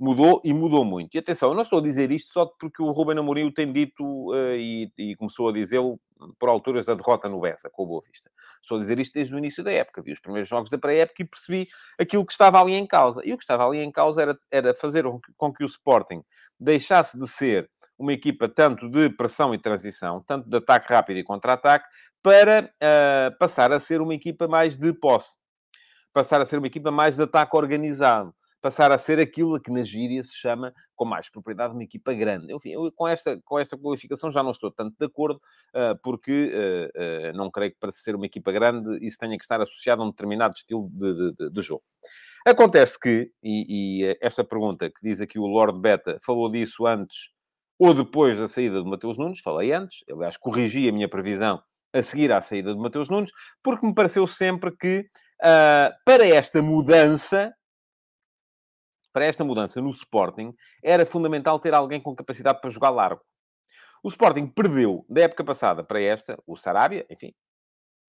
Speaker 2: mudou e mudou muito. E atenção, eu não estou a dizer isto só porque o Ruben Amorim o tem dito uh, e, e, começou a dizê-lo por alturas da derrota no Bessa, com o Boa Vista. Estou a dizer isto desde o início da época. Vi os primeiros jogos da pré-época e percebi aquilo que estava ali em causa. E o que estava ali em causa era, era fazer com que o Sporting deixasse de ser uma equipa tanto de pressão e transição, tanto de ataque rápido e contra-ataque, para uh, passar a ser uma equipa mais de posse. Passar a ser uma equipa mais de ataque organizado passar a ser aquilo que na gíria se chama, com mais propriedade, uma equipa grande. Enfim, eu com esta, com esta qualificação já não estou tanto de acordo, uh, porque uh, uh, não creio que para ser uma equipa grande isso tenha que estar associado a um determinado estilo de, de, de jogo. Acontece que, e, e, esta pergunta que diz aqui o Lord Beta, falou disso antes ou depois da saída do Mateus Nunes, falei antes, aliás, corrigi a minha previsão a seguir à saída do Mateus Nunes, porque me pareceu sempre que uh, para esta mudança, para esta mudança no Sporting, era fundamental ter alguém com capacidade para jogar largo. O Sporting perdeu da época passada para esta, o Sarabia, enfim,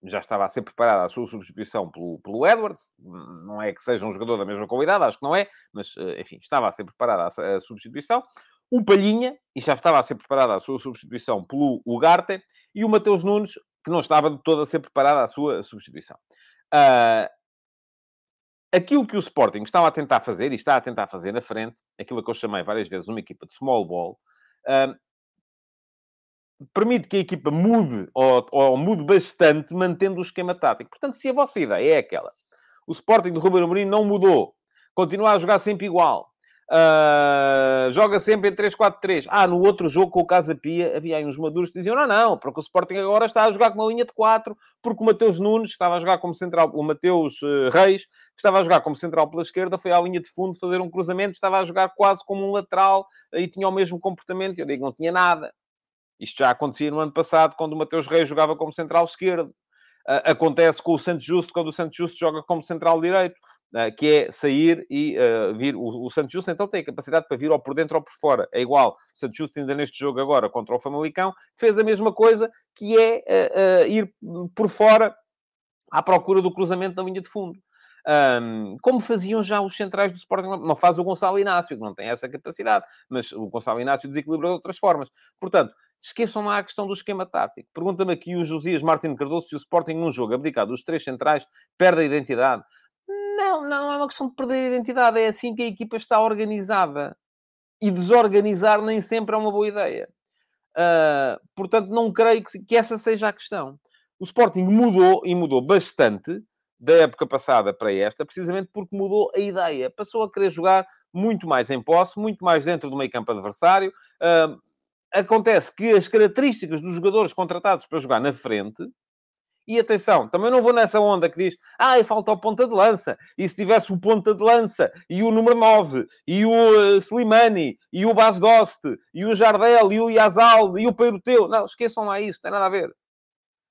Speaker 2: já estava a ser preparada a sua substituição pelo, pelo Edwards. Não é que seja um jogador da mesma qualidade, acho que não é, mas, ah, enfim, estava a ser preparada a, a substituição. O Palhinha, e já estava a ser preparada a sua substituição pelo Ugarte, e o Mateus Nunes, que não estava de todo a ser preparada a sua substituição. Uh, aquilo que o Sporting estava a tentar fazer, e está a tentar fazer na frente, aquilo que eu chamei várias vezes uma equipa de small ball, uh, permite que a equipa mude, ou, ou, mude bastante, mantendo o esquema tático. Portanto, se a vossa ideia é aquela, o Sporting do Ruben Amorim não mudou, continua a jogar sempre igual, Uh, joga sempre em 3-4-3. Ah, no outro jogo com o Casa Pia havia aí uns maduros que diziam: não, não, porque o Sporting agora está a jogar com uma linha de 4, porque o Mateus Nunes, que estava a jogar como central, o Mateus uh, Reis, que estava a jogar como central pela esquerda, foi à linha de fundo fazer um cruzamento, estava a jogar quase como um lateral e tinha o mesmo comportamento. Eu digo: não tinha nada. Isto já acontecia no ano passado, quando o Mateus Reis jogava como central esquerdo. Uh, acontece com o Santos Justo, quando o Santos Justo joga como central direito. Eh, que é sair e uh, vir. O, o Santos Justo, então, tem a capacidade para vir ou por dentro ou por fora. É igual. O Santos Justo, ainda neste jogo agora, contra o Famalicão, fez a mesma coisa, que é uh, uh, ir por fora à procura do cruzamento da linha de fundo. Um, como faziam já os centrais do Sporting, não faz o Gonçalo Inácio, que não tem essa capacidade, mas o Gonçalo Inácio desequilibra de outras formas. Portanto, esqueçam lá a questão do esquema tático. Pergunta-me aqui o Josias Martins Cardoso se o Sporting, num jogo abdicado dos três centrais, perde a identidade. Não, não é uma questão de perder a identidade. É assim que a equipa está organizada. E desorganizar nem sempre é uma boa ideia. Uh, portanto, não creio que, que essa seja a questão. O Sporting mudou, e mudou bastante, da época passada para esta, precisamente porque mudou a ideia. Passou a querer jogar muito mais em posse, muito mais dentro do meio campo adversário. Uh, acontece que as características dos jogadores contratados para jogar na frente e atenção, também não vou nessa onda que diz, ah, falta o ponta de lança. E se tivesse o ponta de lança, e o número 9, e o uh, Slimani, e o Bas Dost, e o Jardel, e o Yazal, e o Peiroteu. Não, esqueçam lá isso, tem nada a ver.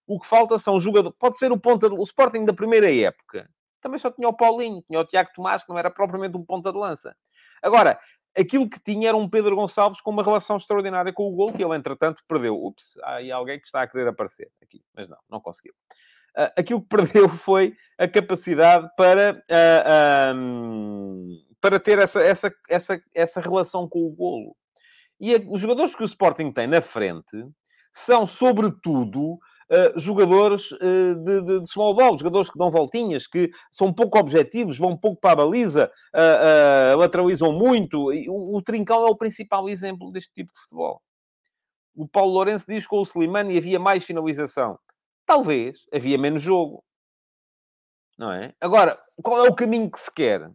Speaker 2: O que falta são jogadores. Pode ser o ponta de... O Sporting da primeira época. Também só tinha o Paulinho, tinha o Tiago Tomás, que não era propriamente um ponta de lança. Agora, aquilo que tinha era um Pedro Gonçalves com uma relação extraordinária com o gol, que ele, entretanto, perdeu. Ups, há aí alguém que está a querer aparecer aqui, mas não, não conseguiu. Uh, aquilo que perdeu foi a capacidade para, uh, ah, um, para ter essa, essa, essa, essa relação com o golo. E a, os jogadores que o Sporting tem na frente são, sobretudo, uh, jogadores uh, de, de, de, small ball, jogadores que dão voltinhas, que são pouco objetivos, vão pouco para a baliza, uh, lateralizam muito. O, o Trincão é o principal exemplo deste tipo de futebol. O Paulo Lourenço diz que com o Slimani havia mais finalização. Talvez, havia menos jogo. Não é? Agora, qual é o caminho que se quer?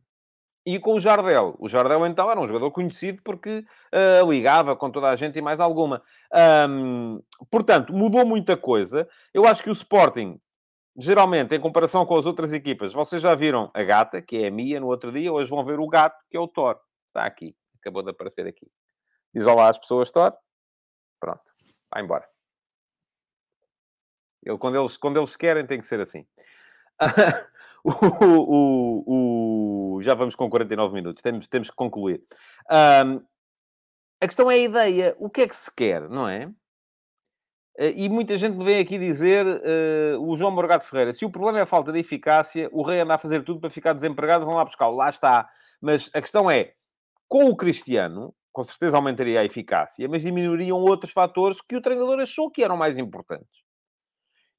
Speaker 2: E com o Jardel. O Jardel, então, era um jogador conhecido porque uh, ligava com toda a gente e mais alguma. Um, portanto, mudou muita coisa. Eu acho que o Sporting, geralmente, em comparação com as outras equipas, vocês já viram a gata, que é a Mia, no outro dia. Hoje vão ver o gato, que é o Thor. Está aqui. Acabou de aparecer aqui. Diz olá às pessoas, Thor. Pronto. Vai embora. Eu, quando, eles, quando eles querem, tem que ser assim. o, o, o, já vamos com 49 minutos, temos, temos que concluir. Um, a questão é a ideia. O que é que se quer, não é? Eh, e muita gente me vem aqui dizer, uh, o João Morgado Ferreira, se o problema é a falta de eficácia, o rei anda a fazer tudo para ficar desempregado, vão lá buscá-lo. Lá está. Mas a questão é, com o Cristiano, com certeza aumentaria a eficácia, mas diminuiriam outros fatores que o treinador achou que eram mais importantes.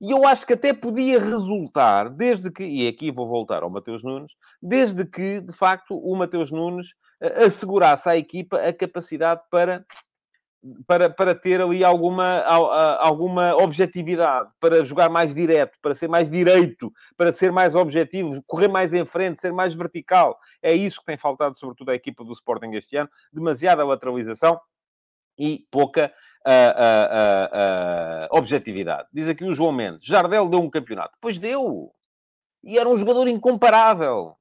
Speaker 2: E eu acho que até podia resultar, desde que, e aqui vou voltar ao Mateus Nunes, desde que, de facto, o Mateus Nunes eh, assegurasse à equipa a capacidade para para, para ter ali alguma, alguma objetividade, para jogar mais direto, para ser mais direito, para ser mais objetivo, correr mais em frente, ser mais vertical. É isso que tem faltado, sobretudo, à equipa do Sporting este ano. Demasiada lateralização e pouca objetividade. Diz aqui o João Mendes. Jardel deu um campeonato. Pois deu. E era um jogador incomparável.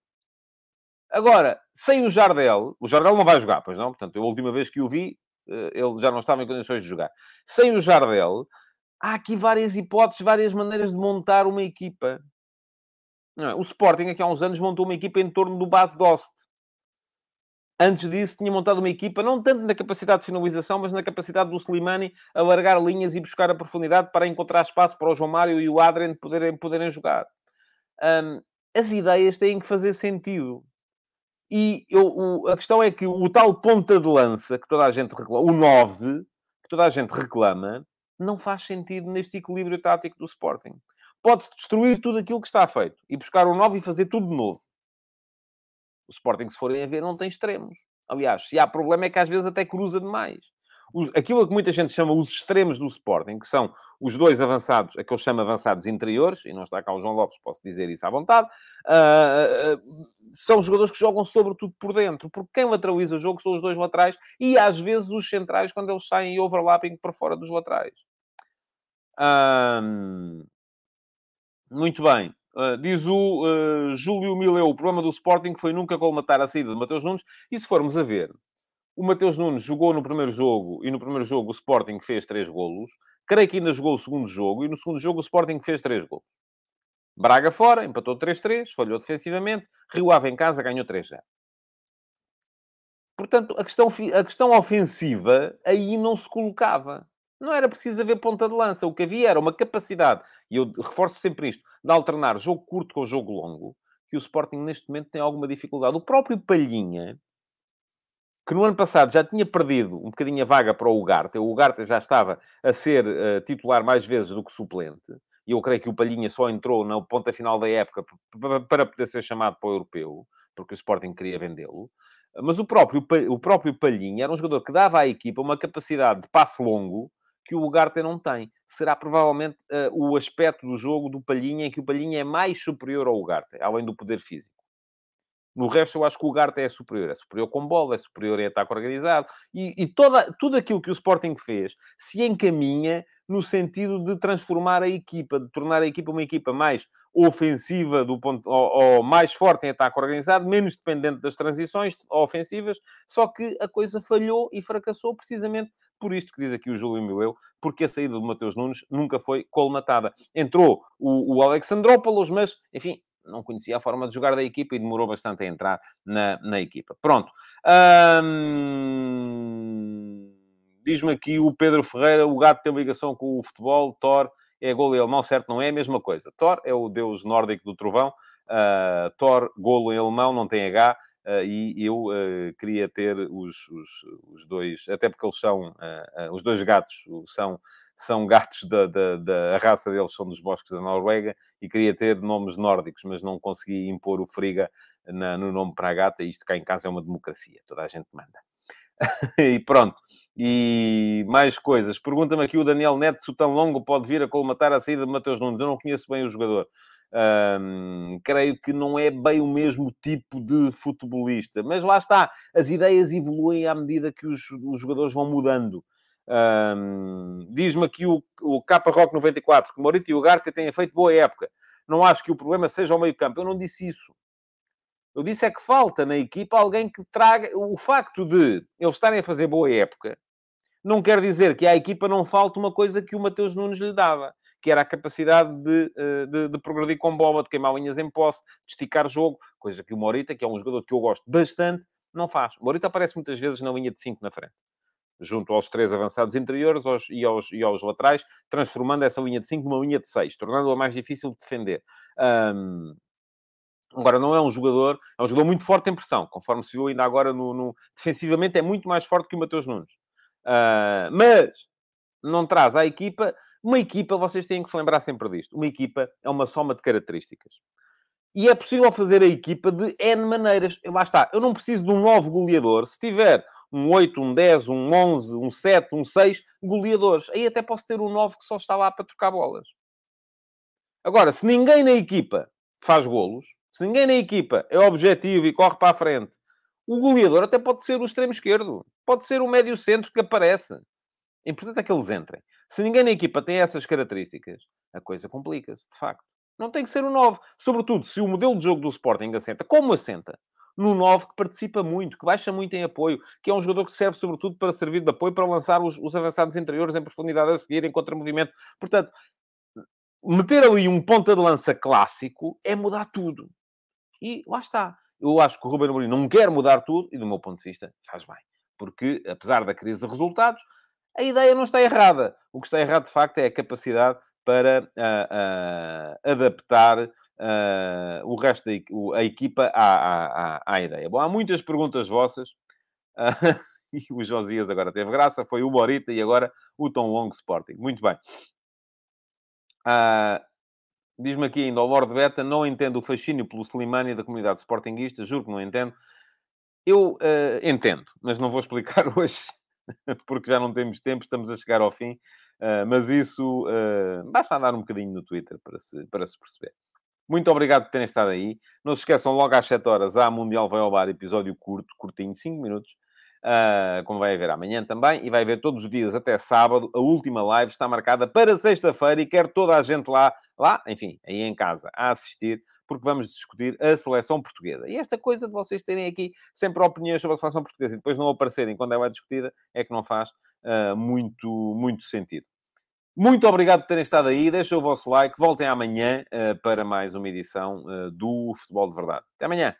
Speaker 2: Agora, sem o Jardel, o Jardel não vai jogar, pois não? Portanto, a última vez que o vi, eh, ele já não estava em condições de jogar. Sem o Jardel, há aqui várias hipóteses, várias maneiras de montar uma equipa. É? O Sporting, aqui há uns anos, montou uma equipa em torno do base Dost. Antes disso, tinha montado uma equipa, não tanto na capacidade de finalização, mas na capacidade do Slimani alargar linhas e buscar a profundidade para encontrar espaço para o João Mário e o Adrien poderem, poderem jogar. Um, as ideias têm que fazer sentido. E eu, o, a questão é que o tal ponta de lança que toda a gente reclama, o 9, que toda a gente reclama, não faz sentido neste equilíbrio tático do Sporting. Pode-se destruir tudo aquilo que está feito e buscar o 9 e fazer tudo de novo. O Sporting, se forem a ver, não tem extremos. Aliás, se há problema é que às vezes até cruza demais aquilo que muita gente chama os extremos do Sporting, que são os dois avançados, a que eu chamo avançados interiores, e não está cá o João Lopes, posso dizer isso à vontade, uh, são jogadores que jogam sobretudo por dentro, porque quem lateraliza o jogo são os dois laterais e às vezes os centrais quando eles saem overlapping por fora dos laterais. muito bem. Uh, diz o uh, Júlio Mileu, o problema do Sporting foi nunca colmatar a saída de Mateus Nunes. E se formos a ver, o Mateus Nunes jogou no primeiro jogo e no primeiro jogo o Sporting fez três golos. Creio que ainda jogou o segundo jogo e no segundo jogo o Sporting fez três golos. Braga fora, empatou 3-3, falhou defensivamente. Rio Ave em casa ganhou 3-0. Portanto, a questão, a questão ofensiva aí não se colocava. Não era preciso haver ponta de lança. O que havia era uma capacidade, e eu reforço sempre isto, de alternar jogo curto com jogo longo, que o Sporting neste momento tem alguma dificuldade. O próprio Palhinha, que no ano passado já tinha perdido um bocadinho a vaga para o Ugarte. O Ugarte já estava a ser uh, titular mais vezes do que suplente. E eu creio que o Palhinha só entrou na ponta final da época para poder ser chamado para o Europeu, porque o Sporting queria vendê-lo. Mas o próprio, o próprio Palhinha era um jogador que dava à equipa uma capacidade de passe longo que o Ugarte não tem. Será provavelmente uh, o aspecto do jogo do Palhinha em que o Palhinha é mais superior ao Ugarte, além do poder físico. No resto, eu acho que o Garte é superior. É superior com bola, é superior em ataque organizado. E, e toda, tudo aquilo que o Sporting fez se encaminha no sentido de transformar a equipa, de tornar a equipa uma equipa mais ofensiva, do ponto, ou, ou mais forte em ataque organizado, menos dependente das transições ofensivas. Só que a coisa falhou e fracassou precisamente por isto que diz aqui o Júlio Mileu, porque a saída do Mateus Nunes nunca foi colmatada. Entrou o, o Alexandrópolis, mas, enfim, não conhecia a forma de jogar da equipa e demorou bastante a entrar na, na equipa. Pronto. Hum... Diz-me aqui o Pedro Ferreira, o gato tem ligação com o futebol, Thor é golo e alemão, certo? Não é a mesma coisa. Thor é o deus nórdico do trovão, uh, Thor, golo em alemão, não tem H, e eu uh, queria ter os, os, os, dois, até porque eles são, os dois gatos são são gatos da, da, da raça deles, são dos bosques da Noruega, e queria ter nomes nórdicos, mas não consegui impor o Friga na, no nome para a gata. Isto cá em casa é uma democracia, toda a gente manda. e pronto. E mais coisas. Pergunta-me aqui o Daniel Neto se o tão longo pode vir a colmatar a saída de Mateus Nunes. Eu não conheço bem o jogador. Creio que não é bem o mesmo tipo de futebolista. Mas lá está. As ideias evoluem à medida que os, os jogadores vão mudando. Diz-me aqui o, o Capa Rock 94 que Morito e o Ugarte têm feito boa época. Não acho que o problema seja o meio-campo. Eu não disse isso. Eu disse é que falta na equipa alguém que traga. O facto de eles estarem a fazer boa época não quer dizer que à equipa não falte uma coisa que o Mateus Nunes lhe dava, que era a capacidade de, eh, de, de progredir com bola, de queimar linhas em posse, de esticar jogo, coisa que o Morita, que é um jogador que eu gosto bastante, não faz. O Morita aparece muitas vezes na linha de 5 na frente junto aos três avançados interiores aos, e, aos, e aos laterais, transformando essa linha de 5 numa linha de 6, tornando-a mais difícil de defender. Um, agora, não é um jogador, é um jogador muito forte em pressão, conforme se viu ainda agora no, no defensivamente, é muito mais forte que o Mateus Nunes. Uh, mas não traz à equipa. Uma equipa, vocês têm que se lembrar sempre disto. Uma equipa é uma soma de características. E é possível fazer a equipa de N maneiras. Lá está. Eu não preciso de um novo goleador se tiver um 8, um 10, um 11, um 7, um 6, goleadores. Aí até posso ter um 9 que só está lá para trocar bolas. Agora, se ninguém na equipa faz golos, se ninguém na equipa é objetivo e corre para a frente, o goleador até pode ser o extremo esquerdo, pode ser o médio centro que aparece. Importante é que eles entrem. Se ninguém na equipa tem essas características, a coisa complica-se, de facto. Não tem que ser o 9. Sobretudo, se o modelo de jogo do Sporting assenta, como assenta? No 9 que participa muito, que baixa muito em apoio, que é um jogador que serve sobretudo para servir de apoio para lançar os, os avançados interiores em profundidade a seguir, em contra-movimento. Portanto, meter ali um ponta de lança clássico é mudar tudo. E lá está. Eu acho que o Ruben Amorim não quer mudar tudo e, do meu ponto de vista, faz bem. Porque, apesar da crise de resultados, a ideia não está errada. O que está errado, de facto, é a capacidade para uh, uh, adaptar uh, o resto da a equipa à, à, à, ideia. Bom, há muitas perguntas vossas. e o Josias agora teve graça. Foi o Borita e agora o Tom Long Sporting. Muito bem. Diz-me aqui ainda, o Lord Beta, não entendo o fascínio pelo Slimani da comunidade sportinguista, juro que não entendo. Eu entendo, mas não vou explicar hoje, porque já não temos tempo, estamos a chegar ao fim. Uh, mas isso uh, basta andar um bocadinho no Twitter para se, para se perceber. Muito obrigado por terem estado aí. Não se esqueçam, logo às 7 horas há Mundial Vai ao Bar, episódio curto, curtinho, 5 minutos, uh, como vai haver amanhã também, e vai haver todos os dias até sábado. A última live está marcada para sexta-feira e quero toda a gente lá, lá, enfim, aí em casa, a assistir, porque vamos discutir a seleção portuguesa. E esta coisa de vocês terem aqui sempre opiniões sobre a seleção portuguesa e depois não aparecerem quando ela é discutida, é que não faz uh, muito, muito sentido. Muito obrigado por terem estado aí. Deixem o vosso like. Voltem amanhã uh, para mais uma edição uh, do Futebol de Verdade. Até amanhã.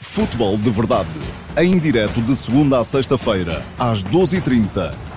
Speaker 1: Futebol de Verdade. Em direto de segunda a sexta-feira, às 12h30